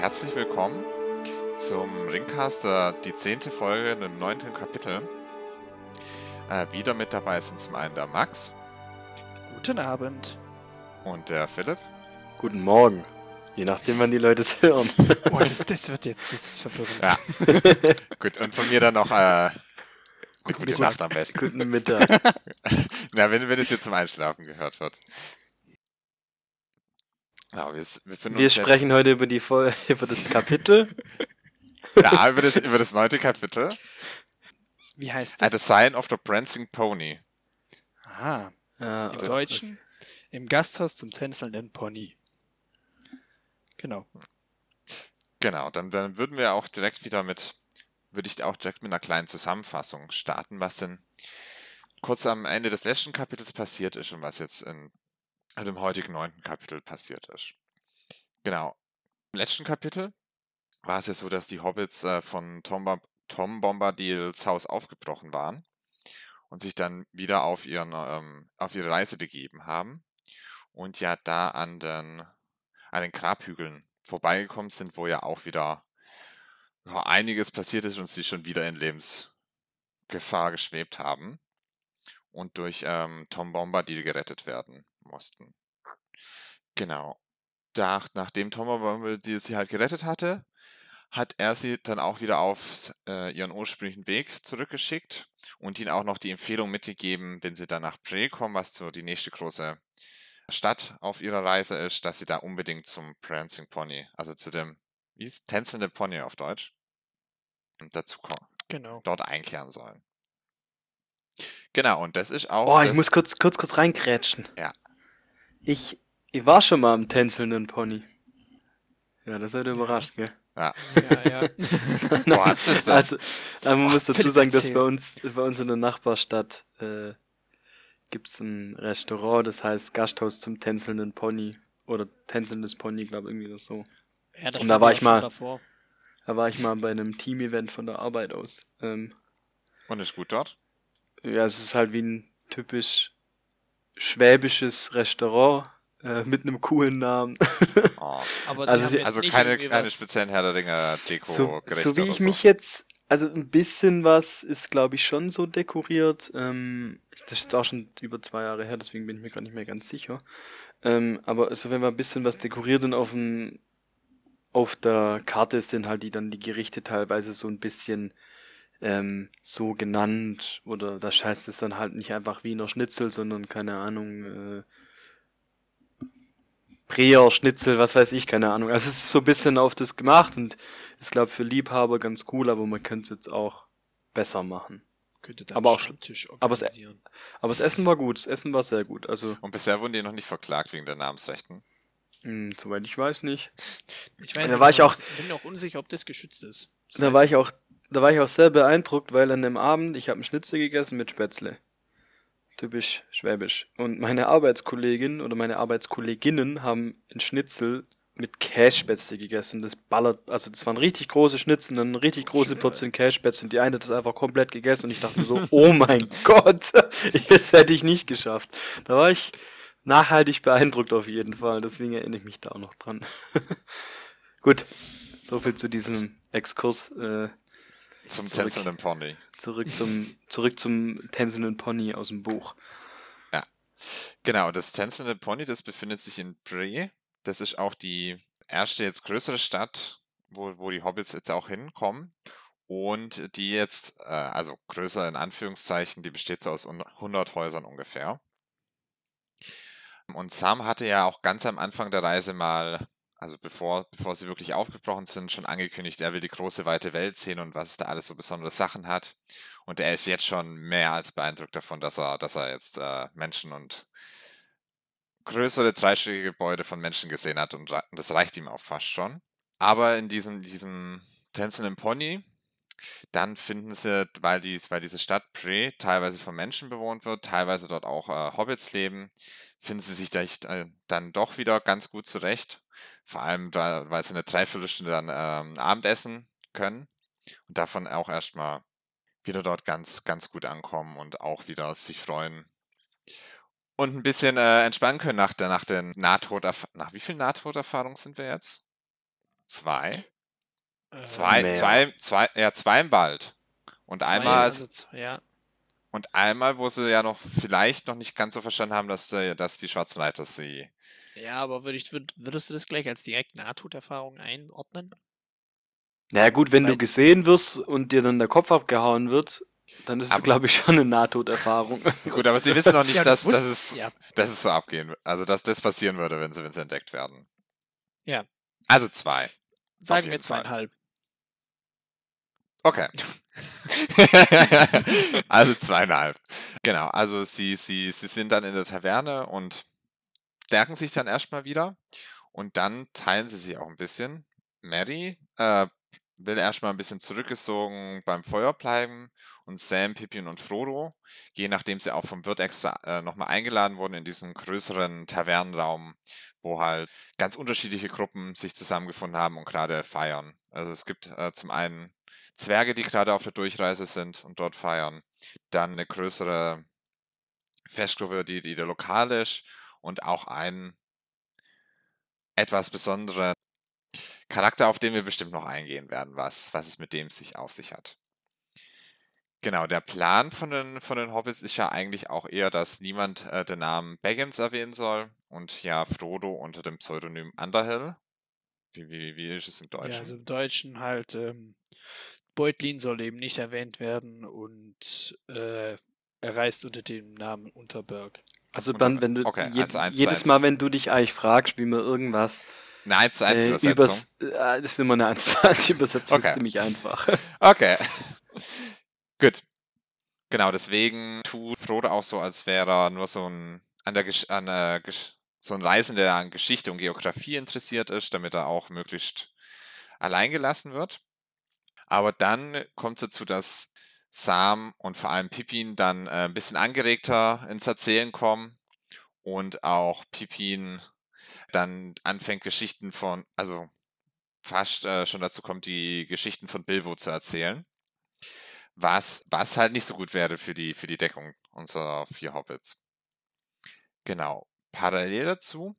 herzlich willkommen zum Ringcaster, die zehnte Folge im neunten Kapitel. Äh, wieder mit dabei sind zum einen der Max. Guten Abend. Und der Philipp. Guten Morgen. Je nachdem, wann die Leute es hören. Oh, das, das, wird jetzt, das ist verwirrend. Ja. Gut, und von mir dann noch äh, gute, gute Nacht am besten. Guten Mittag. Na, wenn, wenn es hier zum Einschlafen gehört wird. Ja, wir, wir, wir sprechen heute über, die, über das Kapitel. ja, über das, über das neunte Kapitel. Wie heißt das? The Sign of the Prancing Pony. Aha. Ja, Im Deutschen. Im Gasthaus zum tänzelnden Pony. Genau. Genau, dann, dann würden wir auch direkt wieder mit, würde ich auch direkt mit einer kleinen Zusammenfassung starten, was denn kurz am Ende des letzten Kapitels passiert ist und was jetzt in also im heutigen neunten Kapitel passiert ist. Genau. Im letzten Kapitel war es ja so, dass die Hobbits äh, von Tom, Tom Bombadils Haus aufgebrochen waren und sich dann wieder auf, ihren, ähm, auf ihre Reise begeben haben und ja da an den, an den Grabhügeln vorbeigekommen sind, wo ja auch wieder ja, einiges passiert ist und sie schon wieder in Lebensgefahr geschwebt haben und durch ähm, Tom Bombadil gerettet werden mussten. Genau. Da, nachdem Tom Bombadil sie halt gerettet hatte, hat er sie dann auch wieder auf äh, ihren ursprünglichen Weg zurückgeschickt und ihnen auch noch die Empfehlung mitgegeben, wenn sie dann nach Pre kommen, was so die nächste große Stadt auf ihrer Reise ist, dass sie da unbedingt zum Prancing Pony, also zu dem, wie ist tänzelnde Pony auf Deutsch, und dazu kommen. Genau. Dort einkehren sollen. Genau, und das ist auch. Boah, ich muss kurz, kurz, kurz reinkrätschen. Ja. Ich, ich war schon mal am tänzelnden Pony. Ja, das hat überrascht, gell? Ja. Ja, ja. Boah, also, aber man muss dazu sagen, dass bei uns, bei uns in der Nachbarstadt äh, gibt es ein Restaurant, das heißt Gasthaus zum tänzelnden Pony. Oder tänzelndes Pony, glaube ich, irgendwie das so. Ja, das Und da war ich mal, davor. da war ich mal bei einem Team-Event von der Arbeit aus. Ähm, Und ist gut dort? Ja, es ist halt wie ein typisch schwäbisches Restaurant äh, mit einem coolen Namen. Oh. also, also keine, keine speziellen Herr der Ringe Deko so, so wie ich so. mich jetzt, also ein bisschen was ist glaube ich schon so dekoriert. Ähm, das ist jetzt auch schon über zwei Jahre her, deswegen bin ich mir gar nicht mehr ganz sicher. Ähm, aber also wenn man ein bisschen was dekoriert und auf dem auf der Karte sind halt die dann die Gerichte teilweise so ein bisschen ähm, so genannt oder da heißt es dann halt nicht einfach Wiener Schnitzel, sondern keine Ahnung, äh, Breer, Schnitzel, was weiß ich, keine Ahnung. Also es ist so ein bisschen auf das gemacht und ist, glaube für Liebhaber ganz cool, aber man könnte es jetzt auch besser machen. Könnte dann aber auch Tisch aber, es, aber das Essen war gut, das Essen war sehr gut. Also und bisher wurden die noch nicht verklagt wegen der Namensrechten? Hm, soweit ich weiß nicht. Ich weiß da nicht, war ich auch, bin auch unsicher, ob das geschützt ist. Das da war ich auch da war ich auch sehr beeindruckt, weil an dem Abend, ich habe einen Schnitzel gegessen mit Spätzle. Typisch schwäbisch. Und meine Arbeitskollegin oder meine Arbeitskolleginnen haben einen Schnitzel mit Kässpätzle gegessen. Das ballert, also das waren richtig große Schnitzel, dann eine richtig große Portion Kässpätzle und die eine hat das einfach komplett gegessen und ich dachte so, oh mein Gott, das hätte ich nicht geschafft. Da war ich nachhaltig beeindruckt auf jeden Fall, deswegen erinnere ich mich da auch noch dran. Gut, soviel zu diesem Exkurs. Äh, zum tänzelnden Pony. Zurück zum, zurück zum tänzelnden Pony aus dem Buch. Ja. Genau, das tänzelnde Pony, das befindet sich in Bray. Das ist auch die erste jetzt größere Stadt, wo, wo die Hobbits jetzt auch hinkommen. Und die jetzt, äh, also größer in Anführungszeichen, die besteht so aus 100 Häusern ungefähr. Und Sam hatte ja auch ganz am Anfang der Reise mal also bevor, bevor sie wirklich aufgebrochen sind, schon angekündigt, er will die große weite Welt sehen und was es da alles so besondere Sachen hat. Und er ist jetzt schon mehr als beeindruckt davon, dass er, dass er jetzt äh, Menschen und größere dreistöckige Gebäude von Menschen gesehen hat und, und das reicht ihm auch fast schon. Aber in diesem, diesem tänzelnden Pony, dann finden sie, weil, dies, weil diese Stadt Pre teilweise von Menschen bewohnt wird, teilweise dort auch äh, Hobbits leben, finden sie sich da, äh, dann doch wieder ganz gut zurecht vor allem, da, weil sie eine Dreiviertelstunde dann ähm, Abendessen können und davon auch erstmal wieder dort ganz, ganz gut ankommen und auch wieder sich freuen. Und ein bisschen äh, entspannen können nach, der, nach den Nahtoderfahrungen. Nach wie vielen Nahtoderfahrungen sind wir jetzt? Zwei. Äh, zwei, zwei, zwei, ja, zwei im Wald. Und zwei, einmal. Also, ja. Und einmal, wo sie ja noch vielleicht noch nicht ganz so verstanden haben, dass, dass die Schwarzen Reiter sie. Ja, aber würd ich, würd, würdest du das gleich als direkt Nahtoderfahrung einordnen? Naja, gut, wenn Weil, du gesehen wirst und dir dann der Kopf abgehauen wird, dann ist es, glaube ich, schon eine Nahtoderfahrung. Gut, aber sie wissen noch nicht, ja, dass, dass, es, ja. dass es so abgehen Also, dass das passieren würde, wenn sie, wenn sie entdeckt werden. Ja. Also zwei. Sagen wir zweieinhalb. Okay. also zweieinhalb. Genau, also sie, sie, sie sind dann in der Taverne und stärken sich dann erstmal wieder. Und dann teilen sie sich auch ein bisschen. Mary äh, will erstmal ein bisschen zurückgezogen beim Feuer bleiben und Sam, Pippin und Frodo je nachdem sie auch vom Wirt extra äh, nochmal eingeladen wurden in diesen größeren Tavernenraum, wo halt ganz unterschiedliche Gruppen sich zusammengefunden haben und gerade feiern. Also es gibt äh, zum einen Zwerge, die gerade auf der Durchreise sind und dort feiern. Dann eine größere Festgruppe, die, die lokal ist und auch ein etwas besonderer Charakter, auf den wir bestimmt noch eingehen werden, was, was es mit dem sich auf sich hat. Genau, der Plan von den, von den Hobbits ist ja eigentlich auch eher, dass niemand äh, den Namen Baggins erwähnen soll und ja Frodo unter dem Pseudonym Underhill. Wie, wie, wie ist es im Deutschen? Ja, also im Deutschen halt ähm, Beutlin soll eben nicht erwähnt werden und äh, er reist unter dem Namen Unterberg. Also dann, wenn du okay, je, also jedes Mal, wenn du dich eigentlich fragst, wie man irgendwas eine 1 zu 1 äh, Übersetzung. Äh, das ist immer eine 1 zu 1 Übersetzung, okay. ist ziemlich einfach. Okay. Gut. Genau, deswegen tut Frodo auch so, als wäre er nur so ein an der Gesch an der Gesch so ein Reisender, der an Geschichte und Geografie interessiert ist, damit er auch möglichst allein gelassen wird. Aber dann kommt es dazu, dass Sam und vor allem Pippin dann äh, ein bisschen angeregter ins Erzählen kommen und auch Pippin dann anfängt Geschichten von, also fast äh, schon dazu kommt, die Geschichten von Bilbo zu erzählen. Was, was halt nicht so gut wäre für die, für die Deckung unserer vier Hobbits. Genau. Parallel dazu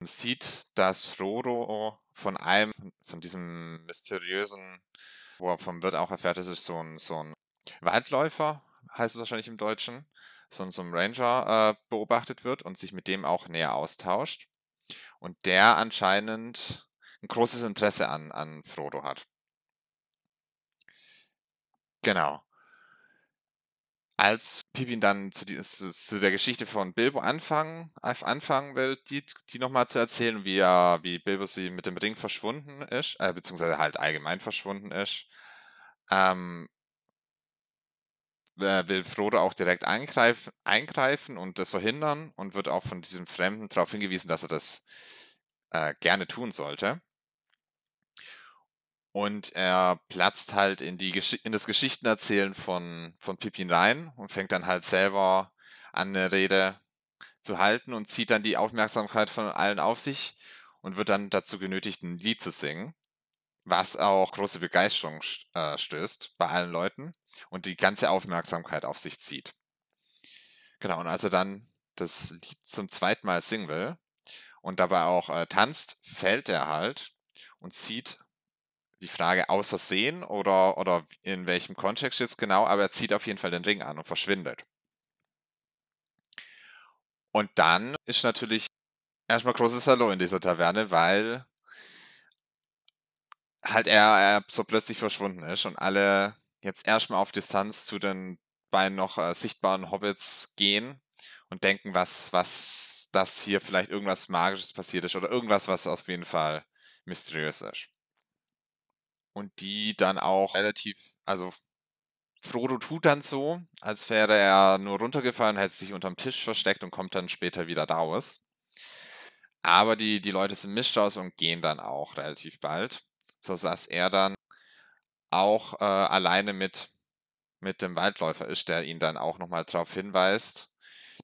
sieht, dass Frodo von einem, von diesem mysteriösen, wo er vom Wirt auch erfährt, es ist so ein, so ein Waldläufer, heißt es wahrscheinlich im Deutschen, so, so ein Ranger äh, beobachtet wird und sich mit dem auch näher austauscht. Und der anscheinend ein großes Interesse an, an Frodo hat. Genau. Als Pippin dann zu, die, zu, der Geschichte von Bilbo anfangen, anfangen will, die, die nochmal zu erzählen, wie, er, wie Bilbo sie mit dem Ring verschwunden ist, äh, beziehungsweise halt allgemein verschwunden ist, ähm, will Frodo auch direkt eingreifen, eingreifen und das verhindern und wird auch von diesem Fremden darauf hingewiesen, dass er das äh, gerne tun sollte. Und er platzt halt in, die in das Geschichtenerzählen von, von Pippin rein und fängt dann halt selber an, eine Rede zu halten und zieht dann die Aufmerksamkeit von allen auf sich und wird dann dazu genötigt, ein Lied zu singen, was auch große Begeisterung äh, stößt bei allen Leuten und die ganze Aufmerksamkeit auf sich zieht. Genau, und als er dann das Lied zum zweiten Mal singen will und dabei auch äh, tanzt, fällt er halt und zieht die Frage aus Versehen oder, oder in welchem Kontext jetzt genau, aber er zieht auf jeden Fall den Ring an und verschwindet. Und dann ist natürlich erstmal großes Hallo in dieser Taverne, weil halt er, er so plötzlich verschwunden ist und alle jetzt erstmal auf Distanz zu den beiden noch äh, sichtbaren Hobbits gehen und denken, was, was das hier vielleicht irgendwas Magisches passiert ist oder irgendwas, was auf jeden Fall mysteriös ist und die dann auch relativ, also Frodo tut dann so, als wäre er nur runtergefallen, hätte sich unterm Tisch versteckt und kommt dann später wieder raus. Aber die, die Leute sind mischt und gehen dann auch relativ bald, so dass er dann auch äh, alleine mit, mit dem Waldläufer ist, der ihn dann auch nochmal darauf hinweist,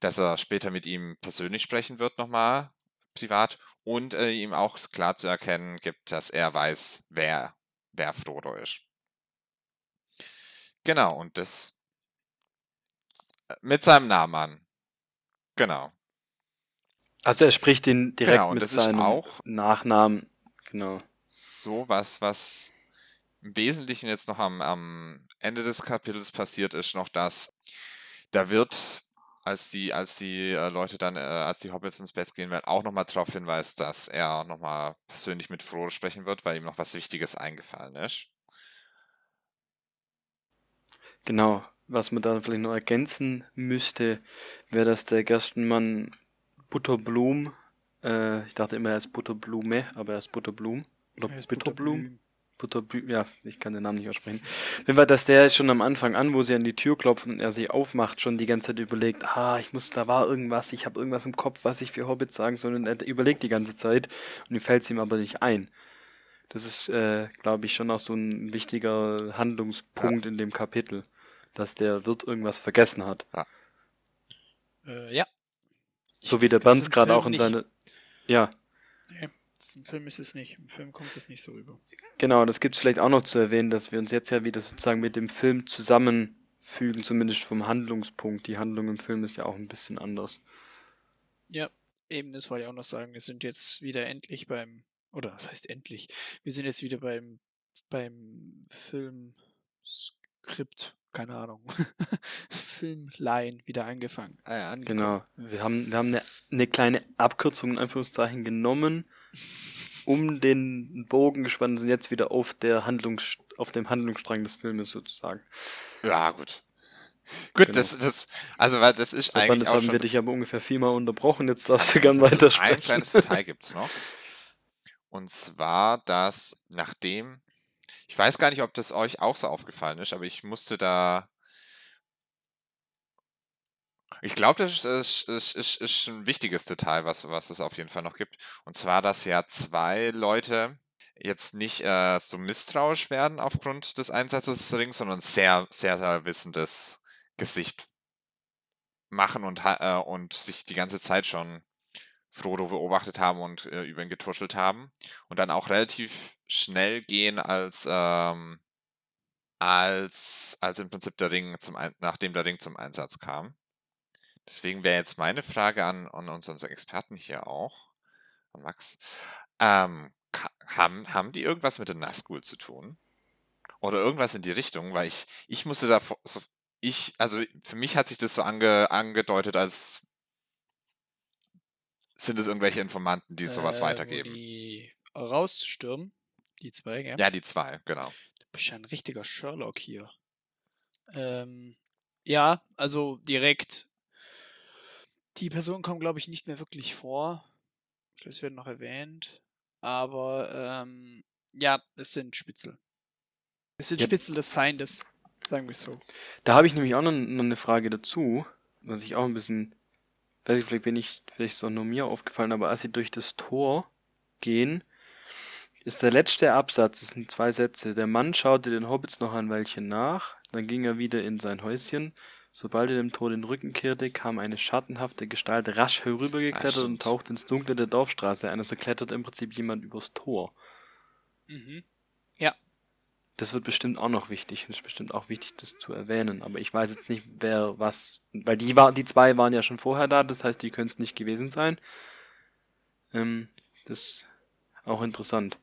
dass er später mit ihm persönlich sprechen wird, nochmal privat, und äh, ihm auch klar zu erkennen gibt, dass er weiß, wer wer Frodo ist. Genau, und das äh, mit seinem Namen an. Genau. Also er spricht ihn direkt genau, mit seinem Nachnamen Genau. So was, was im Wesentlichen jetzt noch am, am Ende des Kapitels passiert ist, noch das, da wird, als die, als die äh, Leute dann, äh, als die Hobbits ins Bett gehen werden, auch nochmal darauf hinweist, dass er nochmal persönlich mit Frodo sprechen wird, weil ihm noch was Wichtiges eingefallen ist. Genau. Was man da vielleicht noch ergänzen müsste, wäre, dass der Gerstenmann Butterblum, äh, ich dachte immer, er ist Butterblume, aber er ist Butterblum. Oder Er ist Bitterblum? Butterblüm, ja, ich kann den Namen nicht aussprechen. Jeden Fall, dass der schon am Anfang an, wo sie an die Tür klopfen und er sie aufmacht, schon die ganze Zeit überlegt, ah, ich muss, da war irgendwas, ich habe irgendwas im Kopf, was ich für Hobbits sagen soll und er überlegt die ganze Zeit und ihm fällt es ihm aber nicht ein. Das ist, äh, glaube ich, schon auch so ein wichtiger Handlungspunkt in dem Kapitel, dass der Wirt irgendwas vergessen hat. Äh, ja. So wie der Banz gerade auch in nicht- seine. Ja, Nee, im Film ist es nicht. Im Film kommt es nicht so rüber. genau, das gibt es vielleicht auch noch zu erwähnen, dass wir uns jetzt ja wieder sozusagen mit dem Film zusammenfügen, zumindest vom Handlungspunkt. Die Handlung im Film ist ja auch ein bisschen anders. Ja, eben, das wollte ich auch noch sagen. Wir sind jetzt wieder endlich beim, oder was heißt endlich? Wir sind jetzt wieder beim, beim Filmskript, keine Ahnung, Filmline wieder angefangen. Äh, angekommen. Genau. Wir haben, wir haben eine, eine kleine Abkürzung in Anführungszeichen genommen, um den Bogen gespannt und sind jetzt wieder auf der Handlungs auf dem Handlungsstrang des Filmes sozusagen. Ja, gut. Gut, Genau. das, das, also, weil das ist So, eigentlich das auch haben schon wir dich aber ungefähr viermal unterbrochen, jetzt darfst du gern Ein weitersprechen. kleines Detail gibt's noch. Und zwar, dass nachdem, ich weiß gar nicht, ob das euch auch so aufgefallen ist, aber ich musste da. Ich glaube, das ist, ist, ist, ist, ein wichtiges Detail, was, was es auf jeden Fall noch gibt. Und zwar, dass ja zwei Leute jetzt nicht äh, so misstrauisch werden aufgrund des Einsatzes des Rings, sondern sehr, sehr, sehr wissendes Gesicht machen und, äh, und sich die ganze Zeit schon Frodo beobachtet haben und äh, über ihn getuschelt haben und dann auch relativ schnell gehen, als ähm, als als im Prinzip der Ring zum nachdem der Ring zum Einsatz kam. Deswegen wäre jetzt meine Frage an, an unseren Experten hier auch, an Max. Ähm, haben, haben die irgendwas mit den Nazgul zu tun? Oder irgendwas in die Richtung? Weil ich, ich musste da so, ich, also für mich hat sich das so ange, angedeutet, als sind es irgendwelche Informanten, die sowas Äh, weitergeben. Die rausstürmen, die zwei, gell? Ja, die zwei, genau. Du bist ja ein richtiger Sherlock hier. Ähm, ja, also direkt. Die Personen kommen, glaube ich, nicht mehr wirklich vor. Ich glaube, es wird noch erwähnt. Aber ähm, ja, es sind Spitzel. Es sind Ja. Spitzel des Feindes, sagen wir es so. Da habe ich nämlich auch noch, noch eine Frage dazu, was ich auch ein bisschen, weiß ich, vielleicht bin ich, vielleicht ist es auch nur mir aufgefallen, aber als sie durch das Tor gehen, ist der letzte Absatz, es sind zwei Sätze. Der Mann schaute den Hobbits noch ein Weilchen nach, dann ging er wieder in sein Häuschen. Sobald er dem Tor den Rücken kehrte, kam eine schattenhafte Gestalt rasch herübergeklettert und tauchte ins Dunkle der Dorfstraße ein. Also klettert im Prinzip jemand übers Tor. Mhm. Das wird bestimmt auch noch wichtig. Das ist bestimmt auch wichtig, das zu erwähnen. Aber ich weiß jetzt nicht, wer was. Weil die war, die zwei waren ja schon vorher da, das heißt, die können es nicht gewesen sein. Ähm, das auch interessant.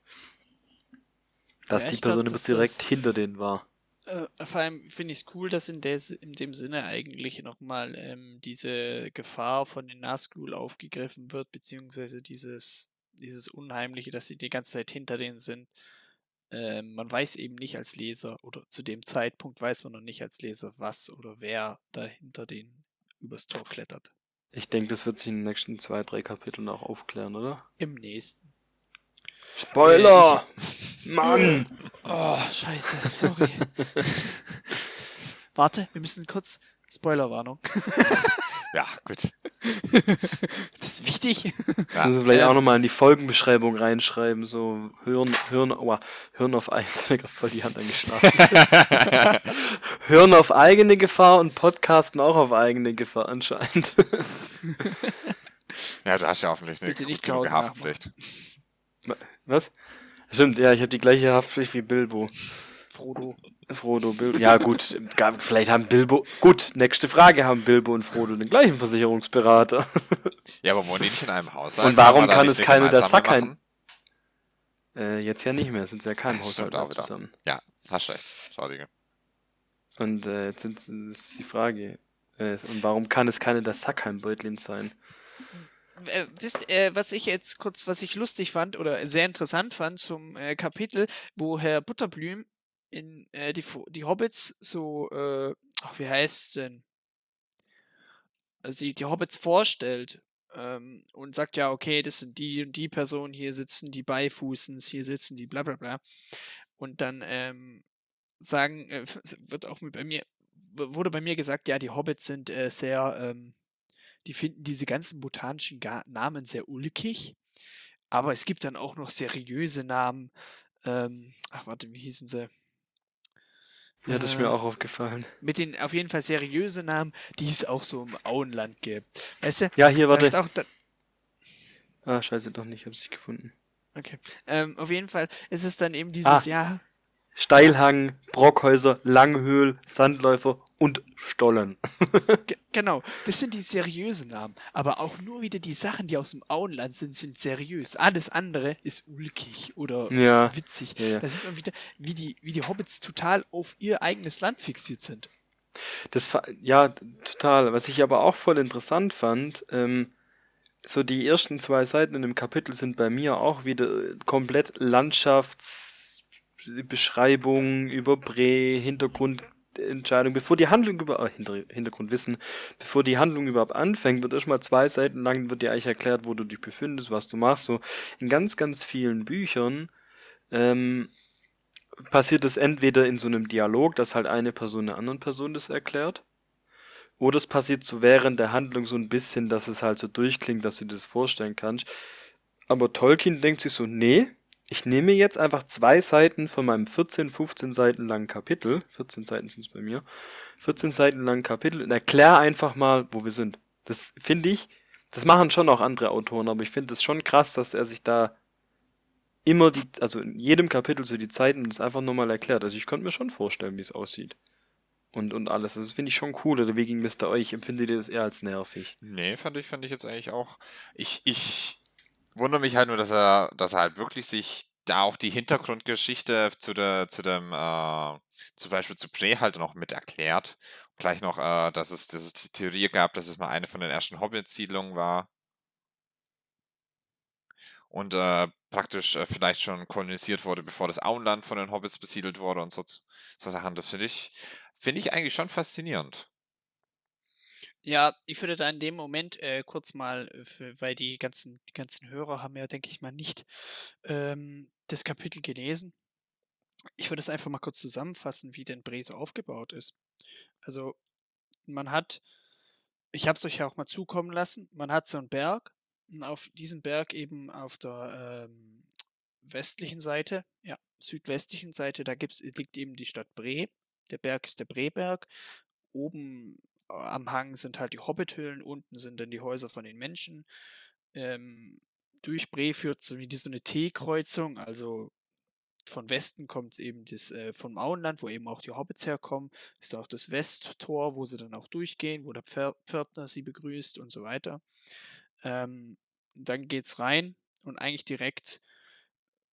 Dass Ja, die glaub, Person dass immer direkt das- hinter denen war. Äh, vor allem finde ich es cool, dass in, des, in dem Sinne eigentlich nochmal ähm, diese Gefahr von den Nazgul aufgegriffen wird, beziehungsweise dieses, dieses Unheimliche, dass sie die ganze Zeit hinter denen sind. Ähm, man weiß eben nicht als Leser, oder zu dem Zeitpunkt weiß man noch nicht als Leser, was oder wer da hinter denen übers Tor klettert. Ich denke, das wird sich in den nächsten zwei, drei Kapiteln auch aufklären, oder? Im nächsten. Spoiler! Mann! Oh, scheiße, sorry. Warte, wir müssen kurz. Spoilerwarnung. Ja, gut. Das ist wichtig. Ja, Das müssen wir vielleicht auch nochmal in die Folgenbeschreibung reinschreiben, so Hören, Hören, oh, Hören auf eigene, voll die Hand angeschlagen. Hören auf eigene Gefahr und Podcasten auch auf eigene Gefahr anscheinend. ja, du hast ja hoffentlich eine Bitte nicht Hause Haftpflicht. Was? Stimmt, ja, ich habe die gleiche Haftpflicht wie Bilbo. Frodo. Frodo, Bilbo. Ja, gut, vielleicht haben Bilbo. Gut, nächste Frage, haben Bilbo und Frodo den gleichen Versicherungsberater? Ja, aber wohnen die nicht in einem Haus? Und warum kann es keine der Sackheim- Äh, jetzt ja nicht mehr, sind sie ja keinem Stimmt Haushalt mehr zusammen. Ja, hast recht. Schaudige. Und äh, jetzt sind, ist die Frage, äh, und warum kann es keine der Sackheim-Beutlin sein? Äh, wisst, äh, was ich jetzt kurz, was ich lustig fand oder sehr interessant fand zum äh, Kapitel, wo Herr Butterblüm in äh, die, die Hobbits so, äh, ach, wie heißt denn? Also die, Hobbits vorstellt ähm, und sagt ja, okay, das sind die und die Personen, hier sitzen die Beifußens, hier sitzen die bla bla bla. Und dann ähm, sagen, äh, wird auch bei mir, wurde bei mir gesagt, ja, die Hobbits sind äh, sehr, ähm, die finden diese ganzen botanischen Namen sehr ulkig, aber es gibt dann auch noch seriöse Namen. Ähm, ach, warte, wie hießen sie? Ja, das ist Äh, mir auch aufgefallen. Mit den auf jeden Fall seriöse Namen, die es auch so im Auenland gibt. Weißt du? Ja, hier, warte. auch da, Ah, scheiße, doch nicht, hab's nicht gefunden. okay. Ähm, auf jeden Fall ist es dann eben dieses, Ah. ja, Steilhang, Brockhäuser, Langhöhl, Sandläufer und Stollen. Ge- Genau, das sind die seriösen Namen. Aber auch nur wieder die Sachen, die aus dem Auenland sind, sind seriös. Alles andere ist ulkig oder Ja. witzig. Ja, ja. Da sieht man wieder, wie die, wie die Hobbits total auf ihr eigenes Land fixiert sind. Das, ja, total. Was ich aber auch voll interessant fand, ähm, so die ersten zwei Seiten in dem Kapitel sind bei mir auch wieder äh, komplett Landschaftsbeschreibung über Bre, Hintergrundentscheidung, bevor die Handlung über, äh, Hinter, Hintergrundwissen, bevor die Handlung überhaupt anfängt, wird erstmal zwei Seiten lang, wird dir eigentlich erklärt, wo du dich befindest, was du machst, so in ganz, ganz vielen Büchern, ähm, passiert es entweder in so einem Dialog, dass halt eine Person einer anderen Person das erklärt, oder es passiert so während der Handlung so ein bisschen, dass es halt so durchklingt, dass du dir das vorstellen kannst. Aber Tolkien denkt sich so, nee, ich nehme jetzt einfach zwei Seiten von meinem 14, 15 Seiten langen Kapitel, 14 Seiten sind es bei mir, 14 Seiten langen Kapitel und erkläre einfach mal, wo wir sind. Das finde ich, das machen schon auch andere Autoren, aber ich finde es schon krass, dass er sich da immer die, also in jedem Kapitel so die Zeiten das einfach nochmal erklärt. Also ich könnte mir schon vorstellen, wie es aussieht. Und, und alles. Das finde ich schon cool. Oder wie es bei euch? Empfindet ihr das eher als nervig? Nee, fand ich, fand ich jetzt eigentlich auch. Ich, ich wundere mich halt nur, dass er, dass er halt wirklich sich da auch die Hintergrundgeschichte zu der, zu dem, äh, zum Beispiel zu Prey halt noch mit erklärt. Gleich noch, äh, dass es, dass es die Theorie gab, dass es mal eine von den ersten Hobbit-Siedlungen war. Und äh, praktisch äh, vielleicht schon kolonisiert wurde, bevor das Auenland von den Hobbits besiedelt wurde und so, so Sachen. Das finde ich, finde ich eigentlich schon faszinierend. Ja, ich würde da in dem Moment äh, kurz mal, äh, für, weil die ganzen, die ganzen Hörer haben ja, denke ich mal, nicht ähm, das Kapitel gelesen. Ich würde es einfach mal kurz zusammenfassen, wie denn Brese aufgebaut ist. Also, man hat, ich habe es euch ja auch mal zukommen lassen, man hat so einen Berg und auf diesem Berg eben auf der ähm, westlichen Seite, ja, südwestlichen Seite, da gibt's, liegt eben die Stadt Bre. Der Berg ist der Breberg. Oben am Hang sind halt die Hobbithöhlen, unten sind dann die Häuser von den Menschen. Ähm, durch Bre führt so wie so eine T-Kreuzung, also von Westen kommt es eben das äh, vom Auenland, wo eben auch die Hobbits herkommen, ist auch das Westtor, wo sie dann auch durchgehen, wo der Pför Pförtner sie begrüßt und so weiter. Ähm, dann geht's rein und eigentlich direkt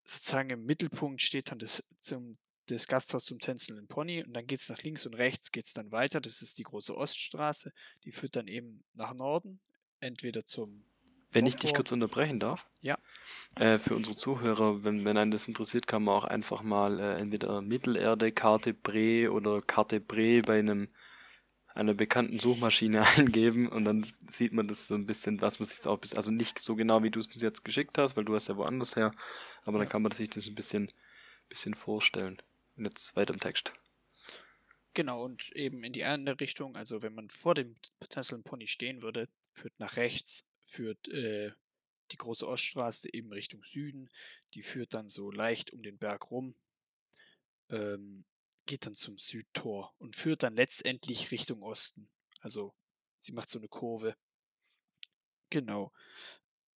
sozusagen im Mittelpunkt steht dann das, zum, das Gasthaus zum tänzelnden Pony und dann geht es nach links und rechts geht es dann weiter. Das ist die große Oststraße, die führt dann eben nach Norden, entweder zum Wenn ich dich kurz unterbrechen darf. Ja. Äh, für unsere Zuhörer, wenn, wenn einen das interessiert, kann man auch einfach mal äh, entweder Mittelerde, Karte Bre oder Karte Bre bei einem einer bekannten Suchmaschine eingeben und dann sieht man das so ein bisschen, was man sich auch bis, also nicht so genau, wie du es uns jetzt geschickt hast, weil du hast ja woanders her, aber dann kann man sich das ein bisschen, bisschen vorstellen. Und jetzt weiter im Text. Genau, und eben in die andere Richtung, also wenn man vor dem Tänzelnden Pony stehen würde, führt nach rechts, führt äh, die große Oststraße eben Richtung Süden, die führt dann so leicht um den Berg rum, ähm, geht dann zum Südtor und führt dann letztendlich Richtung Osten. Also sie macht so eine Kurve. Genau.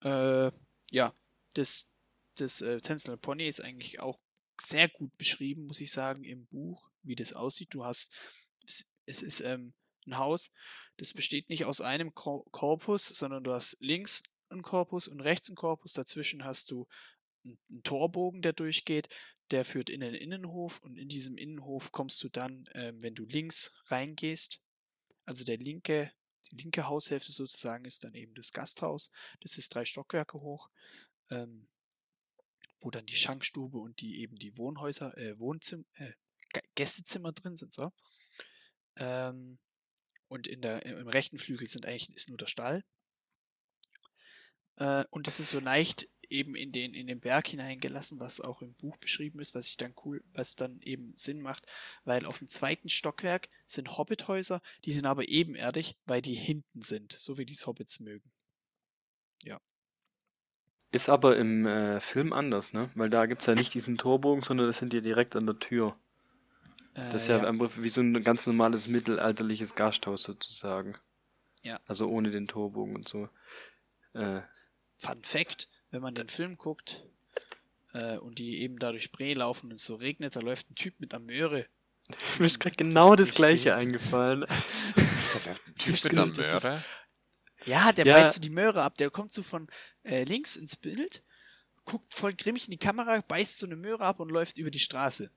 Äh, ja, das, das äh, Tänzelnde Pony ist eigentlich auch sehr gut beschrieben, muss ich sagen, im Buch, wie das aussieht. Du hast, es, ist ähm, ein Haus, das besteht nicht aus einem Kor Korpus, sondern du hast links einen Korpus und rechts einen Korpus. Dazwischen hast du ein, ein Torbogen, der durchgeht. Der führt in den Innenhof und in diesem Innenhof kommst du dann, ähm, wenn du links reingehst, also der linke, die linke Haushälfte sozusagen ist dann eben das Gasthaus. Das ist drei Stockwerke hoch, ähm, wo dann die Schankstube und die eben die Wohnhäuser, äh, Wohnzimmer, äh, Gästezimmer drin sind, so. Ähm, und in der, im rechten Flügel sind eigentlich ist nur der Stall. Äh, und das ist so leicht eben in den, in den Berg hineingelassen, was auch im Buch beschrieben ist, was ich dann cool, was dann eben Sinn macht, weil auf dem zweiten Stockwerk sind Hobbithäuser, die sind aber ebenerdig, weil die hinten sind, so wie die Hobbits mögen. Ja. Ist aber im äh, Film anders, ne? Weil da gibt es ja nicht diesen Torbogen, sondern das sind ja direkt an der Tür. Das ist Äh, ja, einfach wie so ein ganz normales mittelalterliches Gasthaus sozusagen. Ja. Also ohne den Torbogen und so. Äh, Fun Fact, wenn man den Film guckt äh, und die eben da durch Bre laufen und es so regnet, da läuft ein Typ mit einer Möhre. mir ist gerade genau das das gleiche eingefallen. Da läuft ein Typ mit einer Möhre. Ja, der Ja. beißt so die Möhre ab. Der kommt so von äh, links ins Bild, guckt voll grimmig in die Kamera, beißt so eine Möhre ab und läuft über die Straße.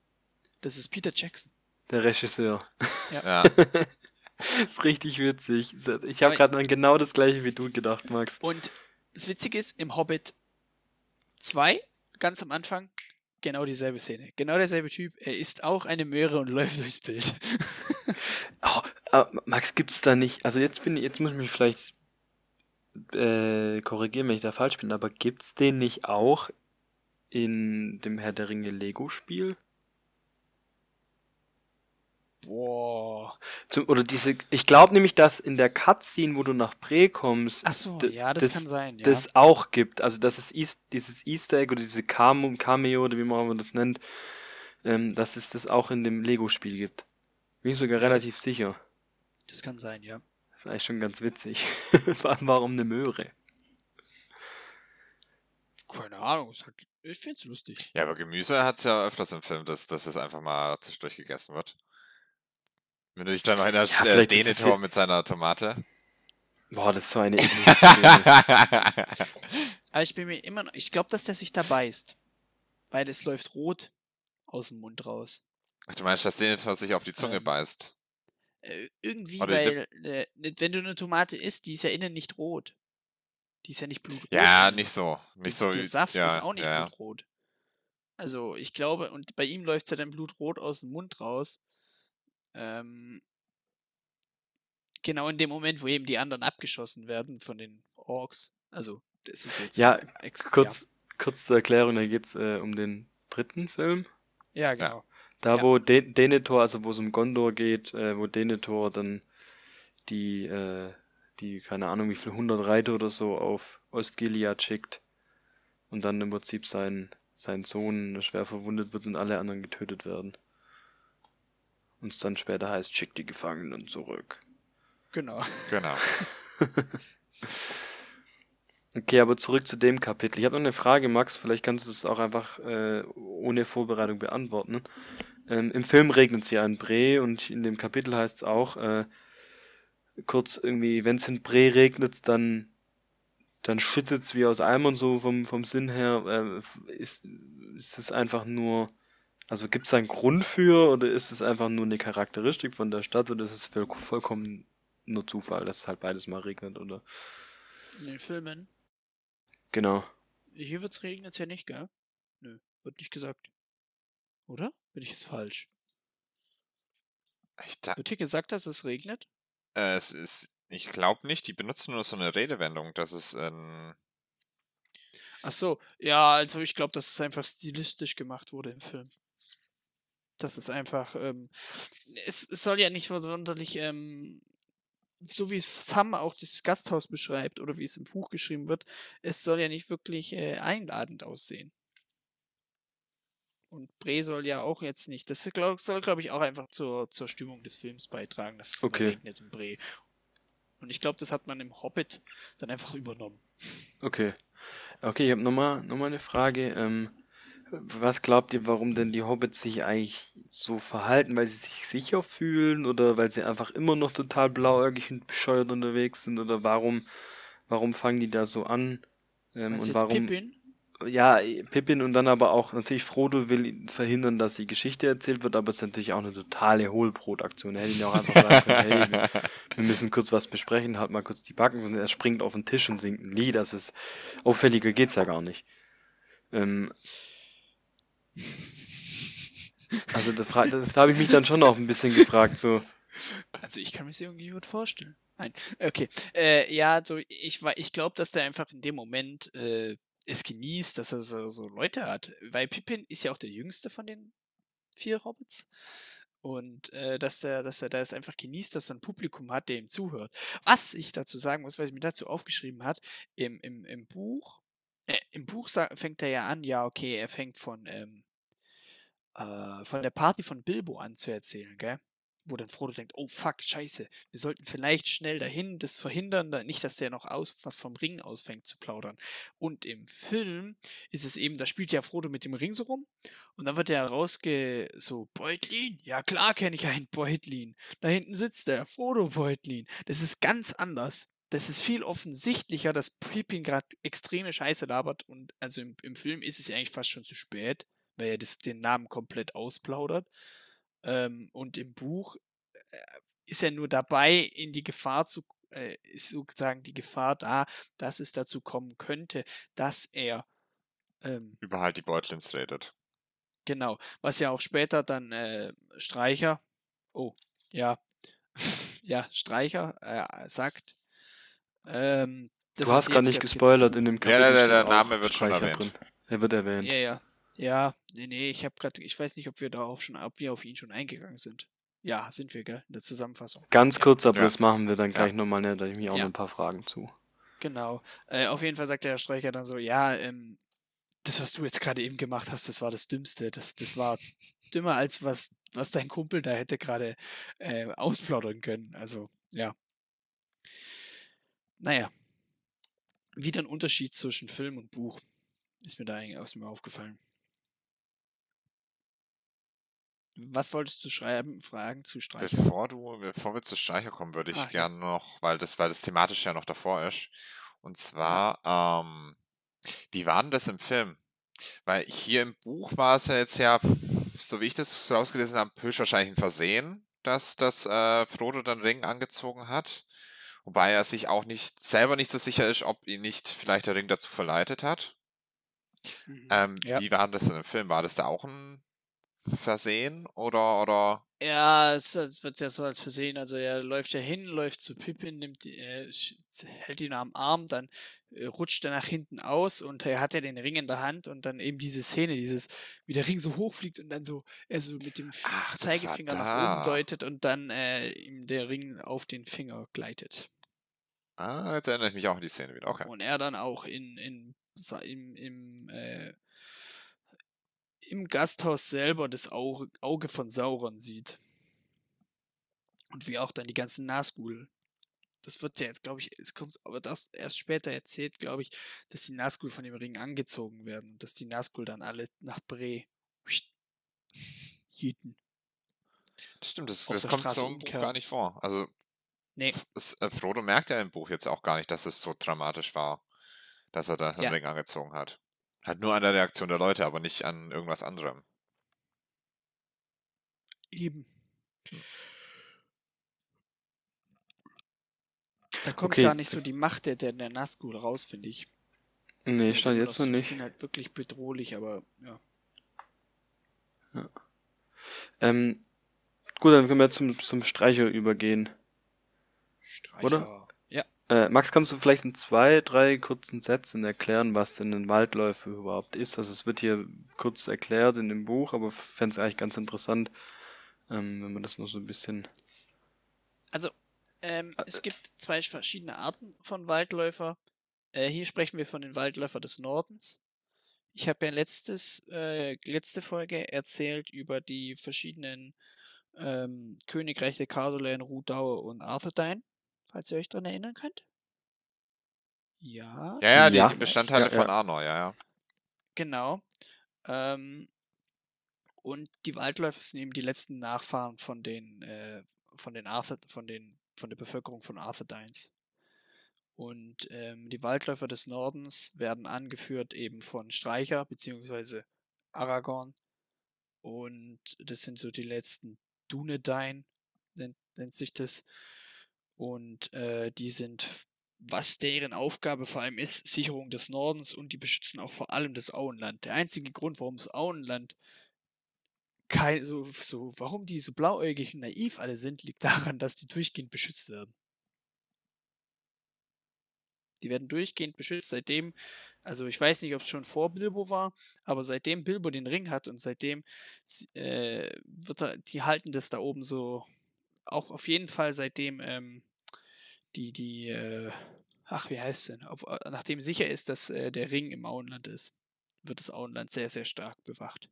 Das ist Peter Jackson. Der Regisseur. Ja. ist richtig witzig. Ich habe gerade an genau das gleiche wie du gedacht, Max. Und das Witzige ist, im Hobbit 2, ganz am Anfang, genau dieselbe Szene. Genau derselbe Typ. Er isst auch eine Möhre und läuft durchs Bild. Oh, aber Max, gibt's da nicht, also jetzt bin ich, jetzt muss ich mich vielleicht äh, korrigieren, wenn ich da falsch bin, aber gibt's den nicht auch in dem Herr der Ringe Lego-Spiel? Boah. Zum, oder diese, ich glaube nämlich, dass in der Cutscene, wo du nach Bre kommst, Ach so, ja, das, kann sein, ja. das auch gibt. Also, dass es East, dieses Easter Egg oder diese Cam Cameo oder wie man das nennt, ähm, dass es das auch in dem Lego-Spiel gibt. Bin ich sogar relativ sicher. das kann sein, ja. Das ist eigentlich schon ganz witzig. Vor allem, warum eine Möhre? Keine Ahnung, ist halt, ich find's lustig. ja, aber Gemüse hat es ja öfters im Film, dass, dass es einfach mal zwischendurch gegessen wird. Wenn du dich dann noch erinnerst, Ja, äh, ist es Denethor ja- mit seiner Tomate. Boah, das ist so eine. Aber ich bin mir immer noch, ich glaube, dass der sich da beißt. Weil es läuft rot aus dem Mund raus. Ach, du meinst, dass Denethor sich auf die Zunge Ähm, beißt? Äh, irgendwie, Oder weil, äh, wenn du eine Tomate isst, die ist ja innen nicht rot. Die ist ja nicht blutrot. Ja, nicht so. Nicht so Der Saft ja, ist auch nicht ja, ja. blutrot. Also, ich glaube, und bei ihm läuft ja dann blutrot aus dem Mund raus. Ähm, genau in dem Moment, wo eben die anderen abgeschossen werden von den Orks. Also, das ist jetzt. Ja, kurz, kurz zur Erklärung, da geht's äh, um den dritten Film. Ja, ja genau. Da, Ja. wo De Denethor, also wo es um Gondor geht, äh, wo Denethor dann die, äh, die, keine Ahnung, wie viel, 100 Reiter oder so auf Ostgilead schickt und dann im Prinzip sein, sein Sohn schwer verwundet wird und alle anderen getötet werden. Und es dann später heißt, schick die Gefangenen zurück. Genau. Genau. Okay, aber zurück zu dem Kapitel. Ich habe noch eine Frage, Max. Vielleicht kannst du es auch einfach äh, ohne Vorbereitung beantworten. Ähm, Im Film regnet es ja in Bre und in dem Kapitel heißt es auch, äh, kurz irgendwie, wenn es in Bre regnet, dann, dann schüttet es wie aus Eimern so vom, vom Sinn her. Äh, ist, ist es einfach nur, also gibt es da einen Grund für oder ist es einfach nur eine Charakteristik von der Stadt oder ist es voll, vollkommen nur Zufall, dass es halt beides mal regnet oder? In den Filmen. Genau. Hier wird's regnen jetzt ja nicht, gell? Nö, wird nicht gesagt. Oder? Bin ich jetzt falsch? Ich, da, Wird hier gesagt, dass es regnet? äh, es ist, ich glaube nicht, die benutzen nur so eine Redewendung, dass es ein. Ach so, ja, also ich glaube, dass es einfach stilistisch gemacht wurde im Film. Das ist einfach, ähm, es, es soll ja nicht so sonderlich, ähm, so wie es Sam auch das Gasthaus beschreibt oder wie es im Buch geschrieben wird, es soll ja nicht wirklich äh, einladend aussehen. Und Bre soll ja auch jetzt nicht. Das glaub, soll, glaube ich, auch einfach zur, zur Stimmung des Films beitragen, dass es Okay. regnet in Bre. Und ich glaube, das hat man im Hobbit dann einfach übernommen. Okay. Okay, ich habe nochmal noch mal eine Frage. Ähm, was glaubt ihr, warum denn die Hobbits sich eigentlich so verhalten? Weil sie sich sicher fühlen oder weil sie einfach immer noch total blauäugig und bescheuert unterwegs sind? Oder warum, warum fangen die da so an? Ähm, Meinst und warum, Pippin? ja, Pippin und dann aber auch natürlich Frodo will verhindern, dass die Geschichte erzählt wird, aber es ist natürlich auch eine totale Hohlbrotaktion. Er hätte ihn ja auch einfach sagen können, hey, wir müssen kurz was besprechen, halt mal kurz die Backen, sondern er springt auf den Tisch und singt ein Lied. Das ist auffälliger geht's ja gar nicht. Ähm, also da, da, da habe ich mich dann schon auch ein bisschen gefragt, so. Also ich kann mir das irgendwie gut vorstellen. Nein, okay. Äh, ja, so ich ich glaube, dass der einfach in dem Moment äh, es genießt, dass er so, so Leute hat. Weil Pippin ist ja auch der jüngste von den vier Hobbits. Und äh, dass, der, dass er das einfach genießt, dass er ein Publikum hat, der ihm zuhört. Was ich dazu sagen muss, was ich mir dazu aufgeschrieben hat, im, im, im Buch, äh, im Buch fängt er ja an, ja, okay, er fängt von, ähm, äh, von der Party von Bilbo an zu erzählen, gell? wo dann Frodo denkt, oh fuck, scheiße, wir sollten vielleicht schnell dahin das verhindern, nicht, dass der noch aus, was vom Ring ausfängt zu plaudern. Und im Film ist es eben, da spielt ja Frodo mit dem Ring so rum und dann wird er rausge, so, Beutlin, ja klar kenne ich einen Beutlin. Da hinten sitzt der, Frodo Beutlin. Das ist ganz anders. Das ist viel offensichtlicher, dass Pippin gerade extreme Scheiße labert und also im, im Film ist es ja eigentlich fast schon zu spät, weil er das, den Namen komplett ausplaudert. Ähm, und im Buch äh, ist er nur dabei, in die Gefahr zu, äh, ist sozusagen die Gefahr da, dass es dazu kommen könnte, dass er ähm, über halt die Beutlins redet. Genau, was ja auch später dann äh, Streicher, oh, ja, ja, Streicher äh, sagt. Ähm, das, du hast gar nicht gespoilert in dem Kapitel. Ja, der, der Name wird schon erwähnt. Drin. Er wird erwähnt. Ja, ja. Ja, nee, nee, ich habe gerade, ich weiß nicht, ob wir darauf schon, ob wir auf ihn schon eingegangen sind. Ja, sind wir, gell, in der Zusammenfassung. Ganz ja. kurz, aber ja. das machen wir dann gleich ja. nochmal, ne, da ich mir auch noch ein paar Fragen zu. Genau. Äh, auf jeden Fall sagt der Herr Streicher dann so, ja, ähm, das, was du jetzt gerade eben gemacht hast, das war das Dümmste. Das, das war dümmer, als was, was dein Kumpel da hätte gerade äh, ausplaudern können. Also, ja. Naja. Wieder ein Unterschied zwischen Film und Buch. Ist mir da eigentlich aus mir aufgefallen. Was wolltest du schreiben, Fragen zu Streicher? Bevor du, bevor wir zu Streicher kommen, würde ich ah, gerne ja. noch, weil das, weil das thematisch ja noch davor ist. Und zwar, ja. ähm, wie war denn das im Film? Weil hier im Buch war es ja jetzt ja, so wie ich das rausgelesen habe, höchstwahrscheinlich ein Versehen, dass, dass äh, Frodo den Ring angezogen hat. Wobei er sich auch nicht selber nicht so sicher ist, ob ihn nicht vielleicht der Ring dazu verleitet hat. Mhm. Ähm, ja. Wie war das in dem Film? War das da auch ein Versehen oder oder? Ja, es, es, wird ja so als Versehen. Also er läuft ja hin, läuft zu Pippin, nimmt, äh, hält ihn am Arm, dann äh, rutscht er nach hinten aus und er hat ja den Ring in der Hand und dann eben diese Szene, dieses, wie der Ring so hochfliegt und dann so, er so mit dem Ach, Zeigefinger nach oben deutet und dann äh, ihm der Ring auf den Finger gleitet. Ah, jetzt erinnere ich mich auch an die Szene wieder. Okay. Und er dann auch in, in, im, im äh, im Gasthaus selber das Auge, von Sauron sieht. Und wie auch dann die ganzen Nazgul. Das wird ja jetzt, glaube ich, es kommt aber das erst später erzählt, glaube ich, dass die Nazgul von dem Ring angezogen werden und dass die Nazgul dann alle nach Bre hielten. Das stimmt, das, das kommt so im Buch gar nicht vor. Also, nee. es, äh, Frodo merkt ja im Buch jetzt auch gar nicht, dass es so dramatisch war, dass er da den ja. Ring angezogen hat. Halt nur an der Reaktion der Leute, aber nicht an irgendwas anderem. Eben. Hm. Da kommt okay. gar nicht so die Macht der, der, der Nazgul raus, finde ich. Nee, stand jetzt noch nicht. Die sind halt wirklich bedrohlich, aber ja. ja. Ähm, gut, dann können wir zum, zum Streicher übergehen. Streicher. Oder? Äh, Max, kannst du vielleicht in zwei, drei kurzen Sätzen erklären, was denn ein Waldläufer überhaupt ist? Also es wird hier kurz erklärt in dem Buch, aber fände es eigentlich ganz interessant, ähm, wenn man das noch so ein bisschen... Also, ähm, äh, es gibt zwei verschiedene Arten von Waldläufer. Äh, hier sprechen wir von den Waldläufer des Nordens. Ich habe ja letztes, äh, letzte Folge erzählt über die verschiedenen ähm, Königreiche Cardolan, Rudau und Arthedain falls ihr euch daran erinnern könnt. Ja. Ja, ja, die, ja. die Bestandteile ja, von Arnor, ja, ja. Genau. Ähm, und die Waldläufer sind eben die letzten Nachfahren von den, äh, von den Arthur, von den, von der Bevölkerung von Arthur Dines. Und ähm, die Waldläufer des Nordens werden angeführt eben von Streicher bzw. Aragorn. Und das sind so die letzten Dunedain, nennt, nennt sich das. Und äh, die sind, was deren Aufgabe vor allem ist, Sicherung des Nordens und die beschützen auch vor allem das Auenland. Der einzige Grund, warum das Auenland kein, so, so, warum die so blauäugig und naiv alle sind, liegt daran, dass die durchgehend beschützt werden. Die werden durchgehend beschützt, seitdem, also ich weiß nicht, ob es schon vor Bilbo war, aber seitdem Bilbo den Ring hat und seitdem äh, wird er, die halten das da oben so, auch auf jeden Fall seitdem ähm, die, die, äh, ach, wie heißt es denn, Ob, äh, nachdem sicher ist, dass äh, der Ring im Auenland ist, wird das Auenland sehr, sehr stark bewacht.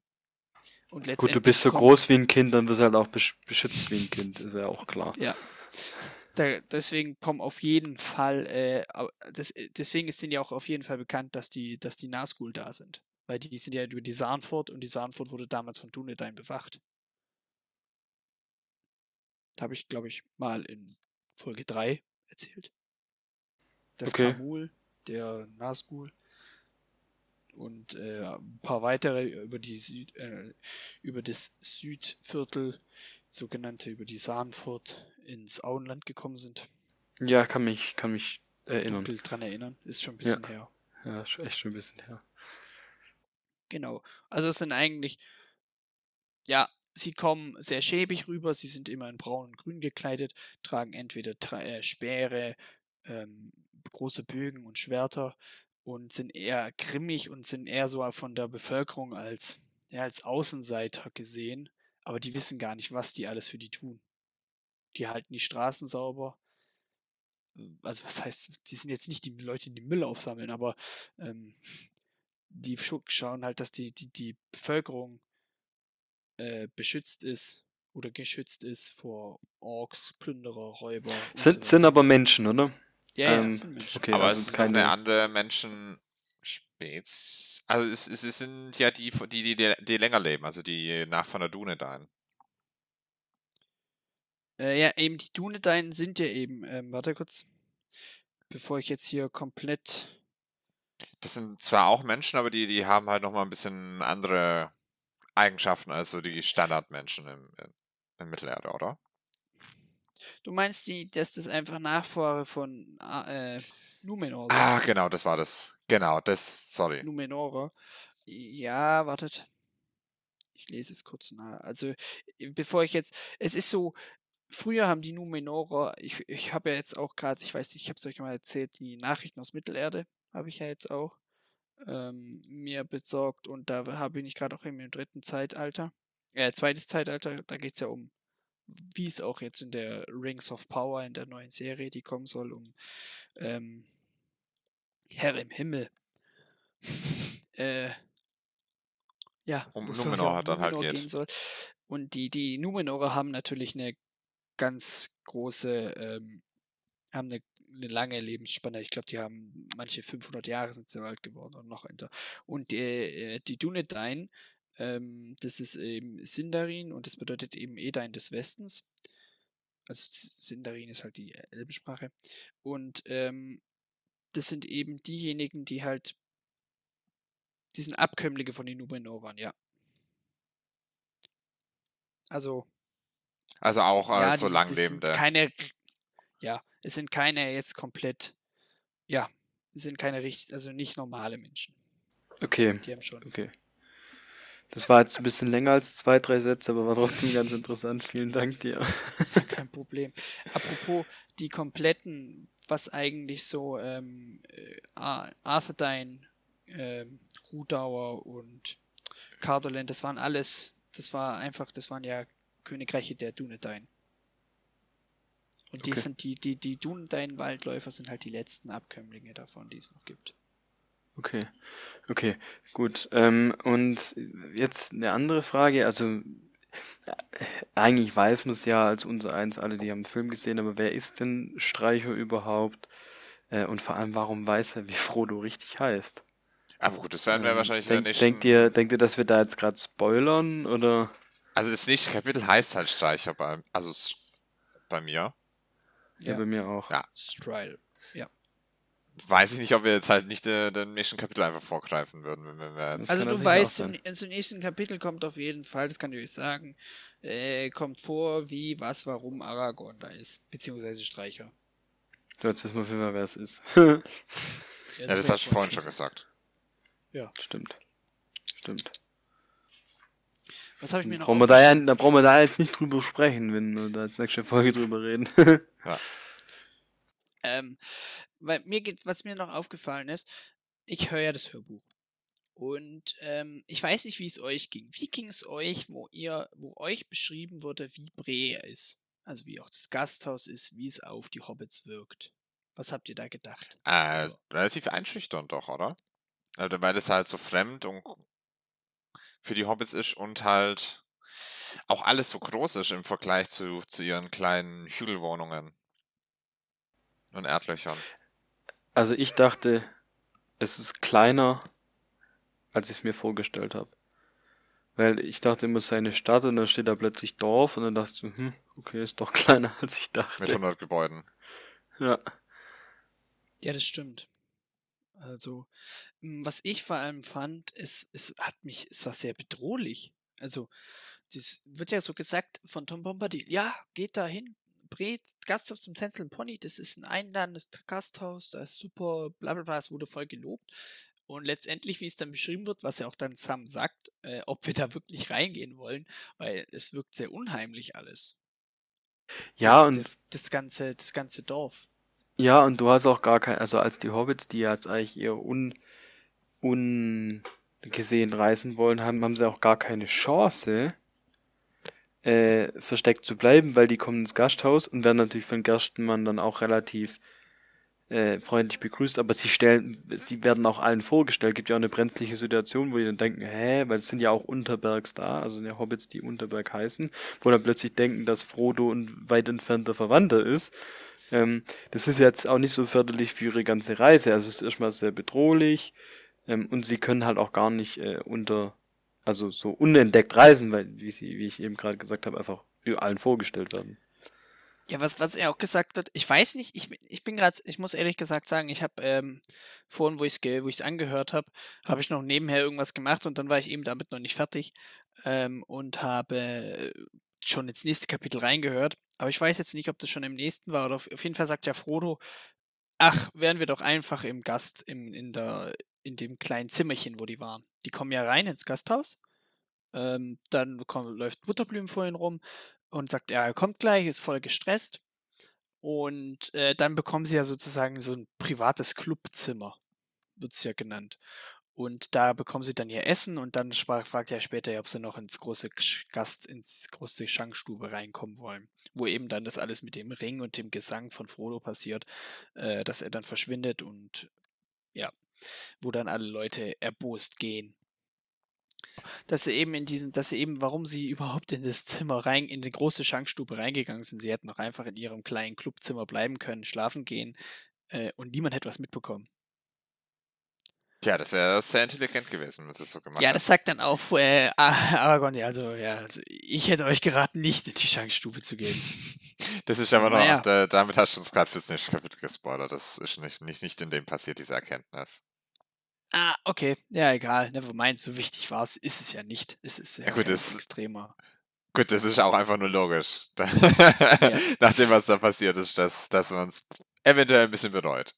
Gut, du bist so groß wie ein Kind, dann wirst du halt auch beschützt wie ein Kind, ist ja auch klar. Ja. Da, deswegen kommen auf jeden Fall, äh, das, deswegen ist denen ja auch auf jeden Fall bekannt, dass die, dass die Nazgul da sind. Weil die sind ja über die Sahnfurt und die Sahnfurt wurde damals von Dunedain bewacht. Da habe ich, glaube ich, mal in Folge 3 erzählt. Das okay. Kamul, der Nazgul und äh, ein paar weitere über die Süd, äh, über das Südviertel, sogenannte über die Sahnfurt ins Auenland gekommen sind. Ja, kann mich, kann mich erinnern. Dunkel dran erinnern, ist schon ein bisschen ja. her. Ja, echt schon ein bisschen her. Genau. Also es sind eigentlich, ja, sie kommen sehr schäbig rüber, sie sind immer in braun und grün gekleidet, tragen entweder äh, Speere, ähm, große Bögen und Schwerter und sind eher grimmig und sind eher so von der Bevölkerung als, ja, als Außenseiter gesehen, aber die wissen gar nicht, was die alles für die tun. Die halten die Straßen sauber. Also was heißt, die sind jetzt nicht die Leute, die Müll aufsammeln, aber ähm, die schauen halt, dass die, die, die Bevölkerung äh, beschützt ist oder geschützt ist vor Orks, Plünderer, Räuber. Sind, so sind aber Menschen, oder? Ja, ja, ähm, sind Menschen. Okay, aber also es ist keine andere Menschen. Späts. Also es, es sind ja die, die, die, die länger leben, also die nach von der Dune da. Äh, ja, eben die Dunedain sind ja eben, ähm, warte kurz, bevor ich jetzt hier komplett. Das sind zwar auch Menschen, aber die, die haben halt nochmal ein bisschen andere Eigenschaften als so die Standardmenschen im, im Mittelerde, oder? Du meinst, die, dass das einfach Nachfahre von äh, Numenor sind? Ah, genau, das war das. Genau, das, sorry. Numenora. Ja, wartet. Ich lese es kurz nach. Also, bevor ich jetzt. Es ist so, früher haben die Numenorer, ich, ich habe ja jetzt auch gerade, ich weiß nicht, ich habe es euch mal erzählt, die Nachrichten aus Mittelerde habe ich ja jetzt auch ähm, mir besorgt und da habe ich gerade auch im dritten Zeitalter, äh, zweites Zeitalter, da geht es ja um wie es auch jetzt in der Rings of Power in der neuen Serie, die kommen soll, um ähm, Herr im Himmel. äh, ja, um Numenor hat dann halt gehen soll. Und die, die Numenorer haben natürlich eine ganz große, ähm, haben eine, eine, lange Lebensspanne. Ich glaube, die haben manche 500 Jahre sind sie alt geworden und noch älter. Und äh, die Dunedain ähm, das ist eben Sindarin und das bedeutet eben Edain des Westens. Also Sindarin ist halt die Elbensprache. Und ähm, das sind eben diejenigen, die halt die sind Abkömmlinge von den Numenorern, ja. Also. Also auch äh, ja, so langlebende. Keine, ja, es sind keine jetzt komplett, ja, es sind keine richtig, also nicht normale Menschen. Okay. Die haben schon. Okay. Das war jetzt ein bisschen länger als zwei, drei Sätze, aber war trotzdem ganz interessant. Vielen Dank dir. kein Problem. Apropos die kompletten, was eigentlich so ähm, äh, Arthedain, ähm, Rudauer und Cardoland, das waren alles, das war einfach, das waren ja Königreiche der Dunedain. Und die okay. sind die, die, die Dunedain-Waldläufer sind halt die letzten Abkömmlinge davon, die es noch gibt. Okay, okay, gut. Ähm, und jetzt eine andere Frage, also äh, eigentlich weiß man es ja als unser eins alle, die haben den Film gesehen, aber wer ist denn Streicher überhaupt? Äh, und vor allem, warum weiß er, wie Frodo richtig heißt? Aber gut, das werden wir ähm, wahrscheinlich denk, nächsten... Denkt ihr, denkt ihr, dass wir da jetzt gerade spoilern, oder? Also das nächste Kapitel heißt halt Streicher bei, also bei mir. Ja, ja bei mir auch. Ja. Strider, ja. weiß ich nicht, ob wir jetzt halt nicht äh, den nächsten Kapitel einfach vorgreifen würden, wenn wir jetzt. Das Also du weißt, also im nächsten Kapitel kommt auf jeden Fall, das kann ich euch sagen, äh, kommt vor, wie, was, warum Aragorn da ist. Beziehungsweise Streicher. Du jetzt wissen wir, für wer es ist. ja, das werd hast ich du vorhin schon gesagt. gesagt. Stimmt. Stimmt. Was habe ich mir noch Brauchen wir da, ja, da brauchen wir da jetzt nicht drüber sprechen, wenn wir da jetzt nächste Folge drüber reden. Ähm, weil mir geht's, was mir noch aufgefallen ist, ich höre ja das Hörbuch. Und ähm, ich weiß nicht, wie es euch ging. Wie ging es euch, wo ihr, wo euch beschrieben wurde, wie Bre ist? Also wie auch das Gasthaus ist, wie es auf die Hobbits wirkt. Was habt ihr da gedacht? Äh, relativ einschüchternd doch, oder? Also, weil das halt so fremd und für die Hobbits ist und halt auch alles so groß ist im Vergleich zu, zu ihren kleinen Hügelwohnungen und Erdlöchern. Also ich dachte, es ist kleiner, als ich es mir vorgestellt habe. Weil ich dachte immer, es sei eine Stadt und dann steht da plötzlich Dorf und dann dachte ich, so, hm, okay, ist doch kleiner, als ich Mit dachte. 100 Gebäuden. Ja. Ja, das stimmt. Also, m, was ich vor allem fand, es, es hat mich, es war sehr bedrohlich. Also, das wird ja so gesagt von Tom Bombadil, ja, geht da hin, Bret, Gasthaus zum Tänzeln Pony, das ist ein einladendes Gasthaus, das ist super, bla bla bla, es wurde voll gelobt. Und letztendlich, wie es dann beschrieben wird, was ja auch dann Sam sagt, äh, ob wir da wirklich reingehen wollen, weil es wirkt sehr unheimlich alles. Ja, das, und das, das ganze, das ganze Dorf. Ja, und du hast auch gar kein, also als die Hobbits, die jetzt eigentlich eher un, ungesehen reisen wollen, haben, haben sie auch gar keine Chance, äh, versteckt zu bleiben, weil die kommen ins Gasthaus und werden natürlich von Gerstenmann dann auch relativ äh, freundlich begrüßt, aber sie stellen, sie werden auch allen vorgestellt. Gibt ja auch eine brenzliche Situation, wo die dann denken, hä, weil es sind ja auch Unterbergs da, also sind ja Hobbits, die Unterberg heißen, wo dann plötzlich denken, dass Frodo ein weit entfernter Verwandter ist. Ähm, das ist jetzt auch nicht so förderlich für ihre ganze Reise. Also es ist erstmal sehr bedrohlich ähm, und sie können halt auch gar nicht äh, unter, also so unentdeckt reisen, weil, wie, sie, wie ich eben gerade gesagt habe, einfach allen vorgestellt werden. Ja, was, was er auch gesagt hat, ich weiß nicht, ich, bin- ich bin gerade, ich muss ehrlich gesagt sagen, ich habe ähm, vorhin, wo ich es wo angehört habe, habe ich noch nebenher irgendwas gemacht und dann war ich eben damit noch nicht fertig ähm, und habe schon ins nächste Kapitel reingehört. Aber ich weiß jetzt nicht, ob das schon im nächsten war oder auf, jeden Fall sagt ja Frodo, ach, wären wir doch einfach im Gast, im, in, der, in dem kleinen Zimmerchen, wo die waren. Die kommen ja rein ins Gasthaus, ähm, dann kommt, läuft Butterblümen vorhin rum und sagt, ja, er kommt gleich, ist voll gestresst. Und äh, dann bekommen sie ja sozusagen so ein privates Clubzimmer, wird es ja genannt. Und da bekommen sie dann ihr Essen und dann fragt er später, ob sie noch ins große Gast, ins große Schankstube reinkommen wollen. Wo eben dann das alles mit dem Ring und dem Gesang von Frodo passiert, äh, dass er dann verschwindet und ja, wo dann alle Leute erbost gehen dass sie eben in diesen, dass sie eben, warum sie überhaupt in das Zimmer rein, in die große Schankstube reingegangen sind. Sie hätten auch einfach in ihrem kleinen Clubzimmer bleiben können, schlafen gehen äh, und niemand hätte was mitbekommen. Tja, das wäre sehr intelligent gewesen, wenn es so gemacht Ja, hätten. das sagt dann auch äh, Ar- Aragorn, ja, also, ja, also ich hätte euch geraten, nicht in die Schankstube zu gehen. Das ist aber noch, Naja. da, damit hast du uns gerade fürs nächste Kapitel gespoilert. Das ist nicht, nicht, nicht in dem passiert, diese Erkenntnis. Ah, okay, ja, egal, never mind, so wichtig war es, ist es ja nicht. Es ist ja, Ja, gut, das- extremer. Gut, das ist auch einfach nur logisch. Nach dem, was da passiert ist, dass, dass man es eventuell ein bisschen bereut.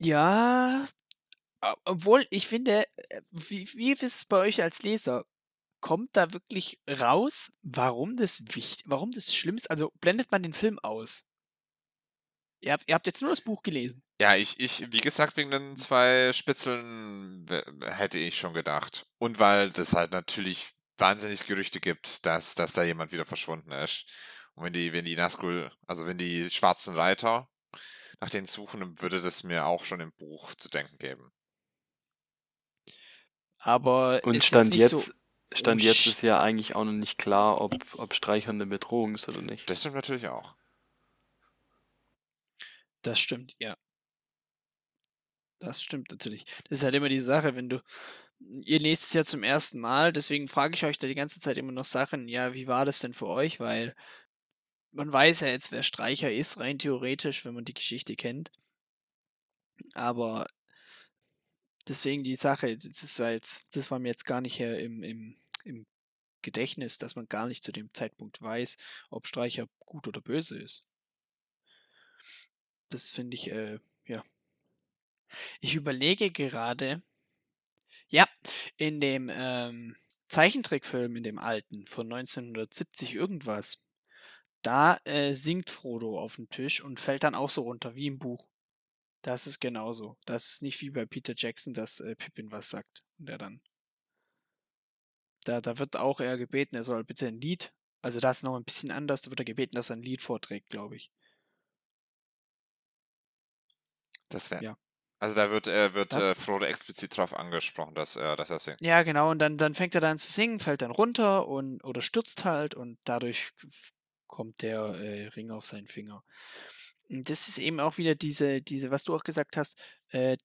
Ja, obwohl ich finde, äh, wie, wie ist es bei euch als Leser? Kommt da wirklich raus, warum das wichtig, warum das schlimm ist? Also blendet man den Film aus? Ihr habt, ihr habt jetzt nur das Buch gelesen. Ja, ich, ich, wie gesagt, wegen den zwei Spitzeln hätte ich schon gedacht. Und weil das halt natürlich wahnsinnig Gerüchte gibt, dass, dass da jemand wieder verschwunden ist. Und wenn die, wenn die Nazgul, also wenn die schwarzen Reiter nach denen suchen, würde das mir auch schon im Buch zu denken geben. Aber Und Stand nicht so- jetzt, Stand jetzt ist ja eigentlich auch noch nicht klar, ob, ob Streicher eine Bedrohung ist oder nicht. Das stimmt natürlich auch. Das stimmt, ja. Das stimmt natürlich. Das ist halt immer die Sache, wenn du. Ihr lest es ja zum ersten Mal, deswegen frage ich euch da die ganze Zeit immer noch Sachen, ja, wie war das denn für euch? Weil man weiß ja jetzt, wer Streicher ist, rein theoretisch, wenn man die Geschichte kennt. Aber deswegen die Sache, das, ist jetzt, das war mir jetzt gar nicht im, im, im Gedächtnis, dass man gar nicht zu dem Zeitpunkt weiß, ob Streicher gut oder böse ist. Das finde ich, äh, ja. Ich überlege gerade, ja, in dem ähm, Zeichentrickfilm, in dem alten, von 1970 irgendwas, da äh, singt Frodo auf dem Tisch und fällt dann auch so runter, wie im Buch. Das ist genauso. Das ist nicht wie bei Peter Jackson, dass äh, Pippin was sagt. Und er dann. Da, da wird auch er gebeten, er soll bitte ein Lied. Also da ist noch ein bisschen anders, da wird er gebeten, dass er ein Lied vorträgt, glaube ich. Das wäre. Ja. Also da wird, äh, wird Das- äh, Frodo explizit drauf angesprochen, dass, äh, dass er singt. Ja, genau, und dann, dann fängt er dann zu singen, fällt dann runter und oder stürzt halt und dadurch kommt der äh, Ring auf seinen Finger. Und das ist eben auch wieder diese, diese, was du auch gesagt hast, äh,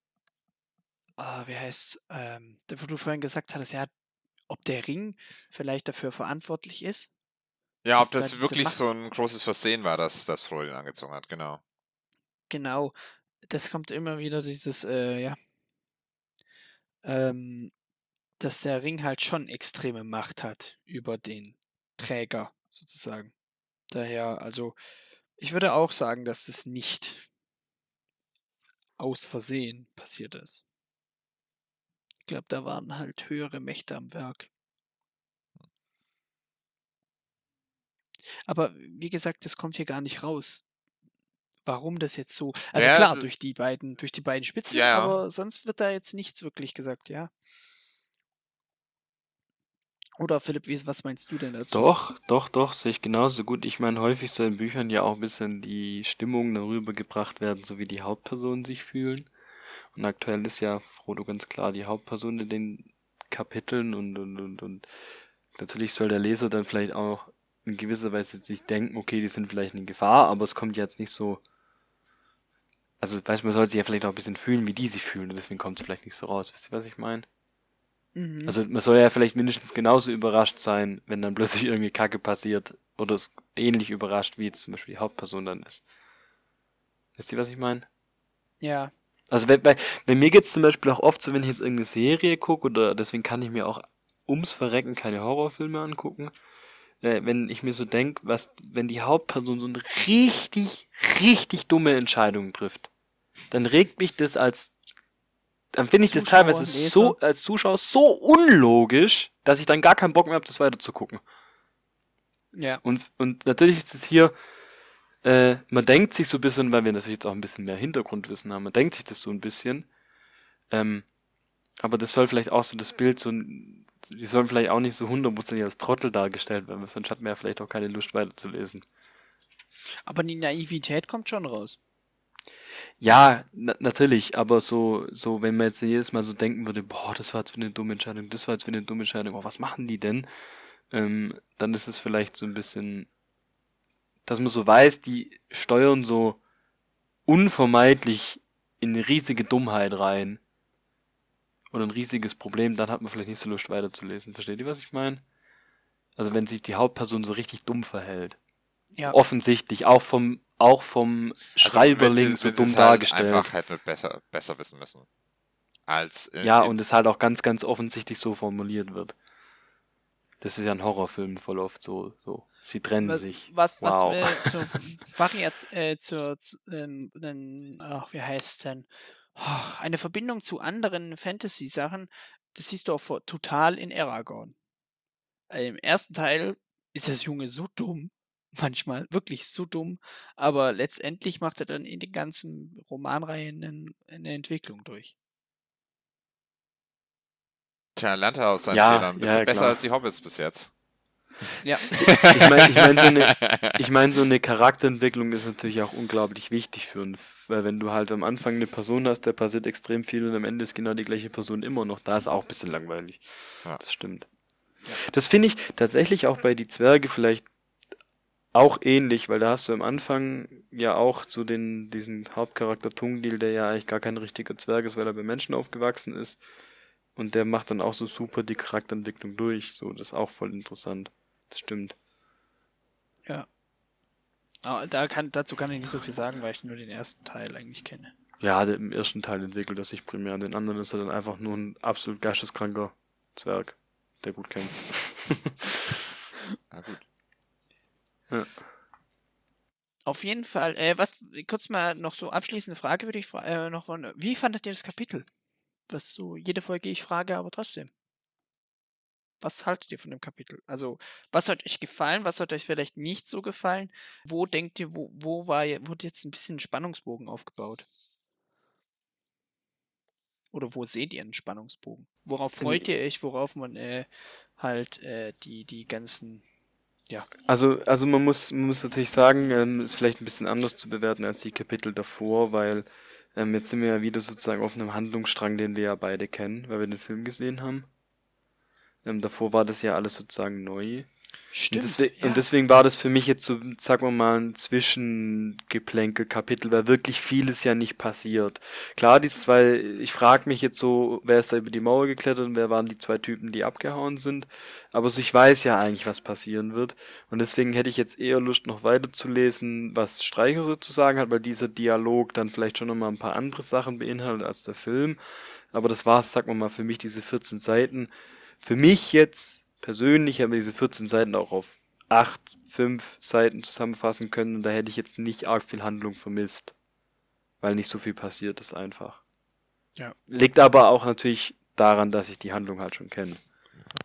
ah, wie heißt ähm, wo du vorhin gesagt hattest, ja, ob der Ring vielleicht dafür verantwortlich ist. Ja, ob da das wirklich Macht- so ein großes Versehen war, dass, dass Frodo ihn angezogen hat, genau. Genau, das kommt immer wieder dieses, äh, ja, ähm, dass der Ring halt schon extreme Macht hat über den Träger sozusagen. Daher, also, ich würde auch sagen, dass das nicht aus Versehen passiert ist. Ich glaube, da waren halt höhere Mächte am Werk. Aber wie gesagt, das kommt hier gar nicht raus. Warum das jetzt so? Also Ja, klar, d- durch die beiden, durch die beiden Spitzen, Ja, ja. aber sonst wird da jetzt nichts wirklich gesagt, ja. Oder Philipp, wie, was meinst du denn dazu? Doch, doch, doch, sehe ich genauso gut. Ich meine, häufig soll in Büchern ja auch ein bisschen die Stimmung darüber gebracht werden, so wie die Hauptpersonen sich fühlen. Und aktuell ist ja Frodo ganz klar die Hauptperson in den Kapiteln und, und, und, und natürlich soll der Leser dann vielleicht auch in gewisser Weise sich denken, okay, die sind vielleicht in Gefahr, aber es kommt jetzt nicht so. Also, weißt man soll sich ja vielleicht auch ein bisschen fühlen, wie die sich fühlen, und deswegen kommt es vielleicht nicht so raus. Wisst ihr, was ich meine? Mhm. Also man soll ja vielleicht mindestens genauso überrascht sein, wenn dann plötzlich irgendwie Kacke passiert oder es ähnlich überrascht, wie jetzt zum Beispiel die Hauptperson dann ist. Wisst ihr, was ich meine? ja, Also bei, bei, bei mir geht's zum Beispiel auch oft so, wenn ich jetzt irgendeine Serie gucke oder deswegen kann ich mir auch ums Verrecken keine Horrorfilme angucken. Äh, wenn ich mir so denk, was, wenn die Hauptperson so eine richtig, richtig dumme Entscheidung trifft, dann regt mich das als, dann finde ich das teilweise Leser. so, als Zuschauer so unlogisch, dass ich dann gar keinen Bock mehr habe, das weiter zu gucken. ja. Und, und natürlich ist es hier, äh, man denkt sich so ein bisschen, weil wir natürlich jetzt auch ein bisschen mehr Hintergrundwissen haben, man denkt sich das so ein bisschen, ähm, aber das soll vielleicht auch so das Bild so, die sollen vielleicht auch nicht so hundertprozentig als Trottel dargestellt werden, sonst hat man ja vielleicht auch keine Lust weiterzulesen. Aber die Naivität kommt schon raus. Ja, na natürlich, aber so, so, wenn man jetzt jedes Mal so denken würde, boah, das war jetzt für eine dumme Entscheidung, das war jetzt für eine dumme Entscheidung, oh, was machen die denn? Ähm, dann ist es vielleicht so ein bisschen, dass man so weiß, die steuern so unvermeidlich in eine riesige Dummheit rein. Oder ein riesiges Problem, dann hat man vielleicht nicht so Lust weiterzulesen. Versteht ihr, was ich meine? Also wenn sich die Hauptperson so richtig dumm verhält. Ja. Offensichtlich, auch vom, auch vom Schreiberling Also, so dumm sie's halt dargestellt. einfach halt mit besser, besser wissen müssen. Als in, Ja, in, und es halt auch ganz, ganz offensichtlich so formuliert wird. Das ist ja in Horrorfilmen voll oft so, so. Sie trennen Was, sich. was, was Wow. äh, zur Variaz äh, zur, zu, ähm, ähm, ach, wie heißt denn? Oh, eine Verbindung zu anderen Fantasy-Sachen, das siehst du auch vor, total in Aragorn. Äh, Im ersten Teil ist das Junge so dumm, manchmal wirklich so dumm, aber letztendlich macht er dann in den ganzen Romanreihen eine Entwicklung durch. Tja, lernt er aus seinen Ja, Fehlern. Bisschen ja, besser klar. als die Hobbits bis jetzt. Ja, Ich meine, ich mein, so eine, ich mein, so eine Charakterentwicklung ist natürlich auch unglaublich wichtig für einen, F- weil wenn du halt am Anfang eine Person hast, der passiert extrem viel und am Ende ist genau die gleiche Person immer noch da, ist auch ein bisschen langweilig. Ja. Das stimmt. Das finde ich tatsächlich auch bei die Zwerge vielleicht auch ähnlich, weil da hast du am Anfang ja auch so den, diesen Hauptcharakter Tungdil, der ja eigentlich gar kein richtiger Zwerg ist, weil er bei Menschen aufgewachsen ist. Und der macht dann auch so super die Charakterentwicklung durch. So, das ist auch voll interessant. Das stimmt. ja. Aber da kann, dazu kann ich nicht so viel sagen, weil ich nur den ersten Teil eigentlich kenne. Ja, der, im ersten Teil entwickelt er sich primär. Den anderen ist er dann einfach nur ein absolut geisteskranker Zwerg, der gut kämpft. Na gut. Ja. Auf jeden Fall, äh, was, kurz mal noch so abschließende Frage würde ich fra- äh, noch von, wie fandet ihr das Kapitel? Was so, jede Folge ich frage, aber trotzdem. Was haltet ihr von dem Kapitel? Also, was hat euch gefallen, was hat euch vielleicht nicht so gefallen? Wo denkt ihr, wo, wo war, wurde jetzt ein bisschen Spannungsbogen aufgebaut? Oder wo seht ihr einen Spannungsbogen? Worauf In- freut ihr euch, worauf man äh, halt äh, die, die ganzen, ja, Also, also man muss, man muss natürlich sagen, ähm, ist vielleicht ein bisschen anders zu bewerten als die Kapitel davor, weil ähm, jetzt sind wir ja wieder sozusagen auf einem Handlungsstrang, den wir ja beide kennen, weil wir den Film gesehen haben. Ähm, davor war das ja alles sozusagen neu. Stimmt. Und deswegen, ja. und deswegen war das für mich jetzt so, sagen wir mal, ein Zwischengeplänkel-Kapitel, weil wirklich vieles ja nicht passiert. Klar, die zwei, ich frage mich jetzt so, wer ist da über die Mauer geklettert und wer waren die zwei Typen, die abgehauen sind. Aber so, ich weiß ja eigentlich, was passieren wird. Und deswegen hätte ich jetzt eher Lust, noch weiterzulesen, was Streicher so zu sagen hat, weil dieser Dialog dann vielleicht schon nochmal ein paar andere Sachen beinhaltet als der Film. Aber das war's, sagen wir mal, für mich diese 14 Seiten. Für mich jetzt persönlich haben wir diese 14 Seiten auch auf 8, 5 Seiten zusammenfassen können und da hätte ich jetzt nicht arg viel Handlung vermisst. Weil nicht so viel passiert ist einfach. Ja. Liegt aber auch natürlich daran, dass ich die Handlung halt schon kenne.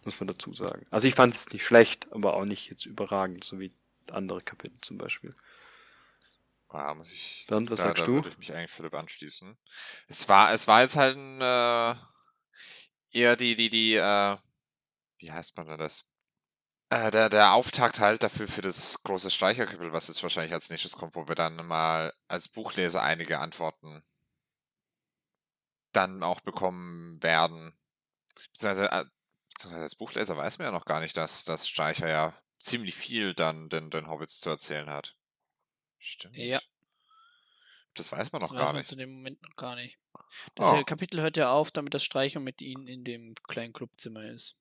Muss man dazu sagen. Also ich fand es nicht schlecht, aber auch nicht jetzt überragend, so wie andere Kapitel zum Beispiel. Ja, muss ich. Bernd, was da, sagst da du? würde ich mich eigentlich Philipp anschließen. Es war, es war jetzt halt ein, äh, eher die, die, die, äh, wie heißt man denn das? Äh, der, der Auftakt halt dafür für das große Streicherkapitel, was jetzt wahrscheinlich als nächstes kommt, wo wir dann mal als Buchleser einige Antworten dann auch bekommen werden. Beziehungsweise, äh, beziehungsweise als Buchleser weiß man ja noch gar nicht, dass, dass Streicher ja ziemlich viel dann den, den Hobbits zu erzählen hat. Stimmt. Ja. Das weiß man noch Das gar weiß man nicht. zu dem Moment noch gar nicht. Das Oh. Kapitel hört ja auf, damit das Streicher mit ihnen in dem kleinen Clubzimmer ist.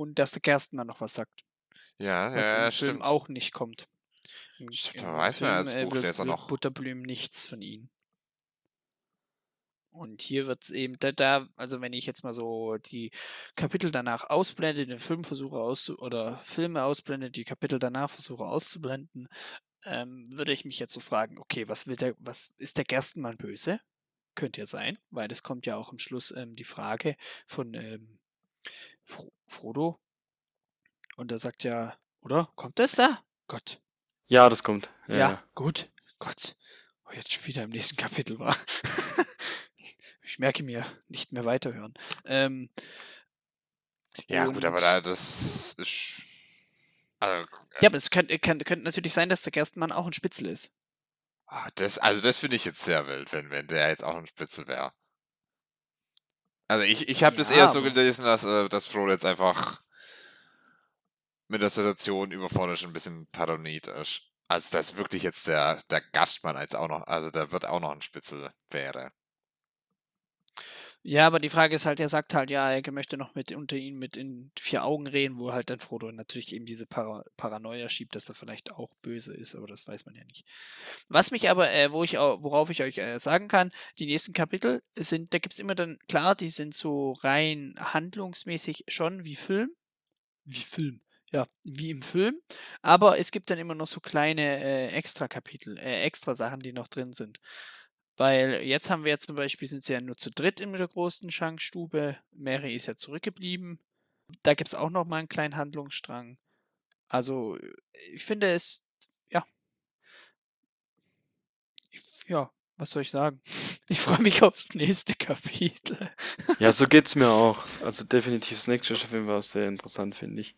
Und dass der Gerstner noch was sagt, Ja, was ja, im ja, Film auch. nicht kommt. Im- Stimmt, da weiß man als äh, Buchleser wird noch. Butterblüm nichts von ihnen. Und hier wird es eben, da, da, also wenn ich jetzt mal so die Kapitel danach ausblende, den Film versuche auszu oder Filme ausblende, die Kapitel danach versuche auszublenden, ähm, würde ich mich jetzt so fragen, okay, was will der, was ist der Gerstenmann böse? Könnte ja sein, weil es kommt ja auch am Schluss ähm, die Frage von ähm, Fro Frodo. Und er sagt ja, oder? Kommt das da? Gott. Ja, das kommt. Ja, Ja, gut. Gott. Oh, jetzt schon wieder im nächsten Kapitel war. ich merke mir, nicht mehr weiterhören. Ähm, Ja, gut, aber da, das ist. Also, Ja, aber es könnte, könnte, könnte natürlich sein, dass der Gerstenmann auch ein Spitzel ist. ah, das, also das finde ich jetzt sehr wild, wenn, wenn der jetzt auch ein Spitze wäre. Also ich, ich habe das Ja, eher so gelesen, dass, äh, dass Frodo jetzt einfach mit der Situation überfordert schon ein bisschen paranoid ist. Als dass wirklich jetzt der, der Gastmann als auch noch, also der wird auch noch ein Spitzel wäre. Ja, aber die Frage ist halt, er sagt halt, ja, er möchte noch mit unter ihnen mit in vier Augen reden, wo halt dann Frodo natürlich eben diese Para Paranoia schiebt, dass er vielleicht auch böse ist, aber das weiß man ja nicht. Was mich aber, äh, wo ich au- worauf ich euch äh, sagen kann, die nächsten Kapitel sind, da gibt es immer dann, klar, die sind so rein handlungsmäßig schon wie Film. Wie Film. Ja, wie im Film. Aber es gibt dann immer noch so kleine äh, Extra-Kapitel, äh, extra Sachen, die noch drin sind. Weil jetzt haben wir ja zum Beispiel, sind sie ja nur zu dritt in der großen Schankstube. Mary ist ja zurückgeblieben. Da gibt es auch noch mal einen kleinen Handlungsstrang. Also, ich finde es, ja. Ich, ja, was soll ich sagen? Ich freue mich aufs nächste Kapitel. ja, so geht's mir auch. Also definitiv Snake ist auf jeden Fall sehr interessant, finde ich.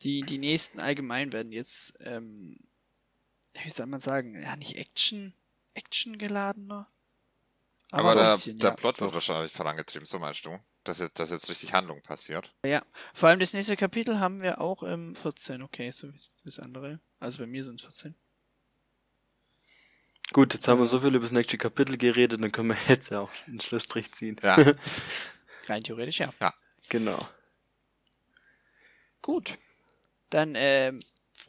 Die, die nächsten allgemein werden jetzt, ähm, wie soll man sagen, ja, nicht Action, Action geladener. Aber, ein der, bisschen, der ja. Plot wird wahrscheinlich vorangetrieben, so meinst du? Dass jetzt, dass jetzt richtig Handlung passiert. Vor allem das nächste Kapitel haben wir auch im 14, okay, so wie das andere. Also bei mir sind es 14. Gut, jetzt haben wir so viel über das nächste Kapitel geredet, dann können wir jetzt ja auch einen Schlussstrich ziehen. Ja. Rein theoretisch ja. Genau. Gut. Dann ähm,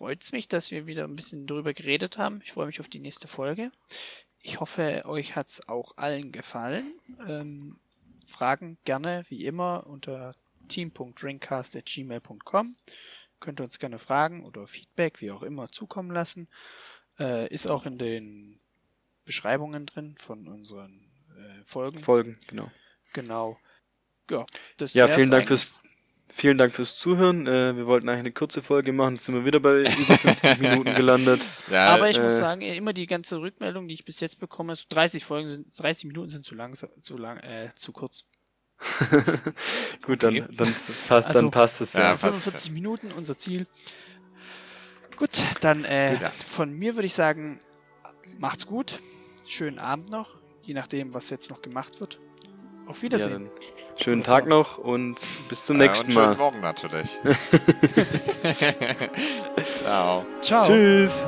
freut es mich, dass wir wieder ein bisschen drüber geredet haben. Ich freue mich auf die nächste Folge. Ich hoffe, euch hat es auch allen gefallen. Ähm, Fragen gerne, wie immer, unter team.drinkcast.gmail.com. Könnt ihr uns gerne Fragen oder Feedback, wie auch immer, zukommen lassen. Äh, ist auch in den Beschreibungen drin von unseren äh, Folgen. Folgen, genau. Genau. Ja, Ja, vielen Dank eigentlich. fürs, vielen Dank fürs Zuhören. Äh, wir wollten eigentlich eine kurze Folge machen, jetzt sind wir wieder bei über 50 Minuten gelandet. Ja, Aber ich muss äh, sagen, immer die ganze Rückmeldung, die ich bis jetzt bekomme, so 30 Folgen sind, 30 Minuten sind zu lang, zu lang, äh, zu kurz. Gut, Okay. dann, dann, passt, Also, dann passt es ja. Ja, Also passt, 45 Minuten, unser Ziel. Gut, dann äh, Ja. von mir würde ich sagen, macht's gut. Schönen Abend noch, je nachdem, was jetzt noch gemacht wird. Auf Ja, Wiedersehen. dann schönen Tag noch und bis zum ja, nächsten und schönen Mal. Morgen natürlich. Ciao. Ciao. Tschüss.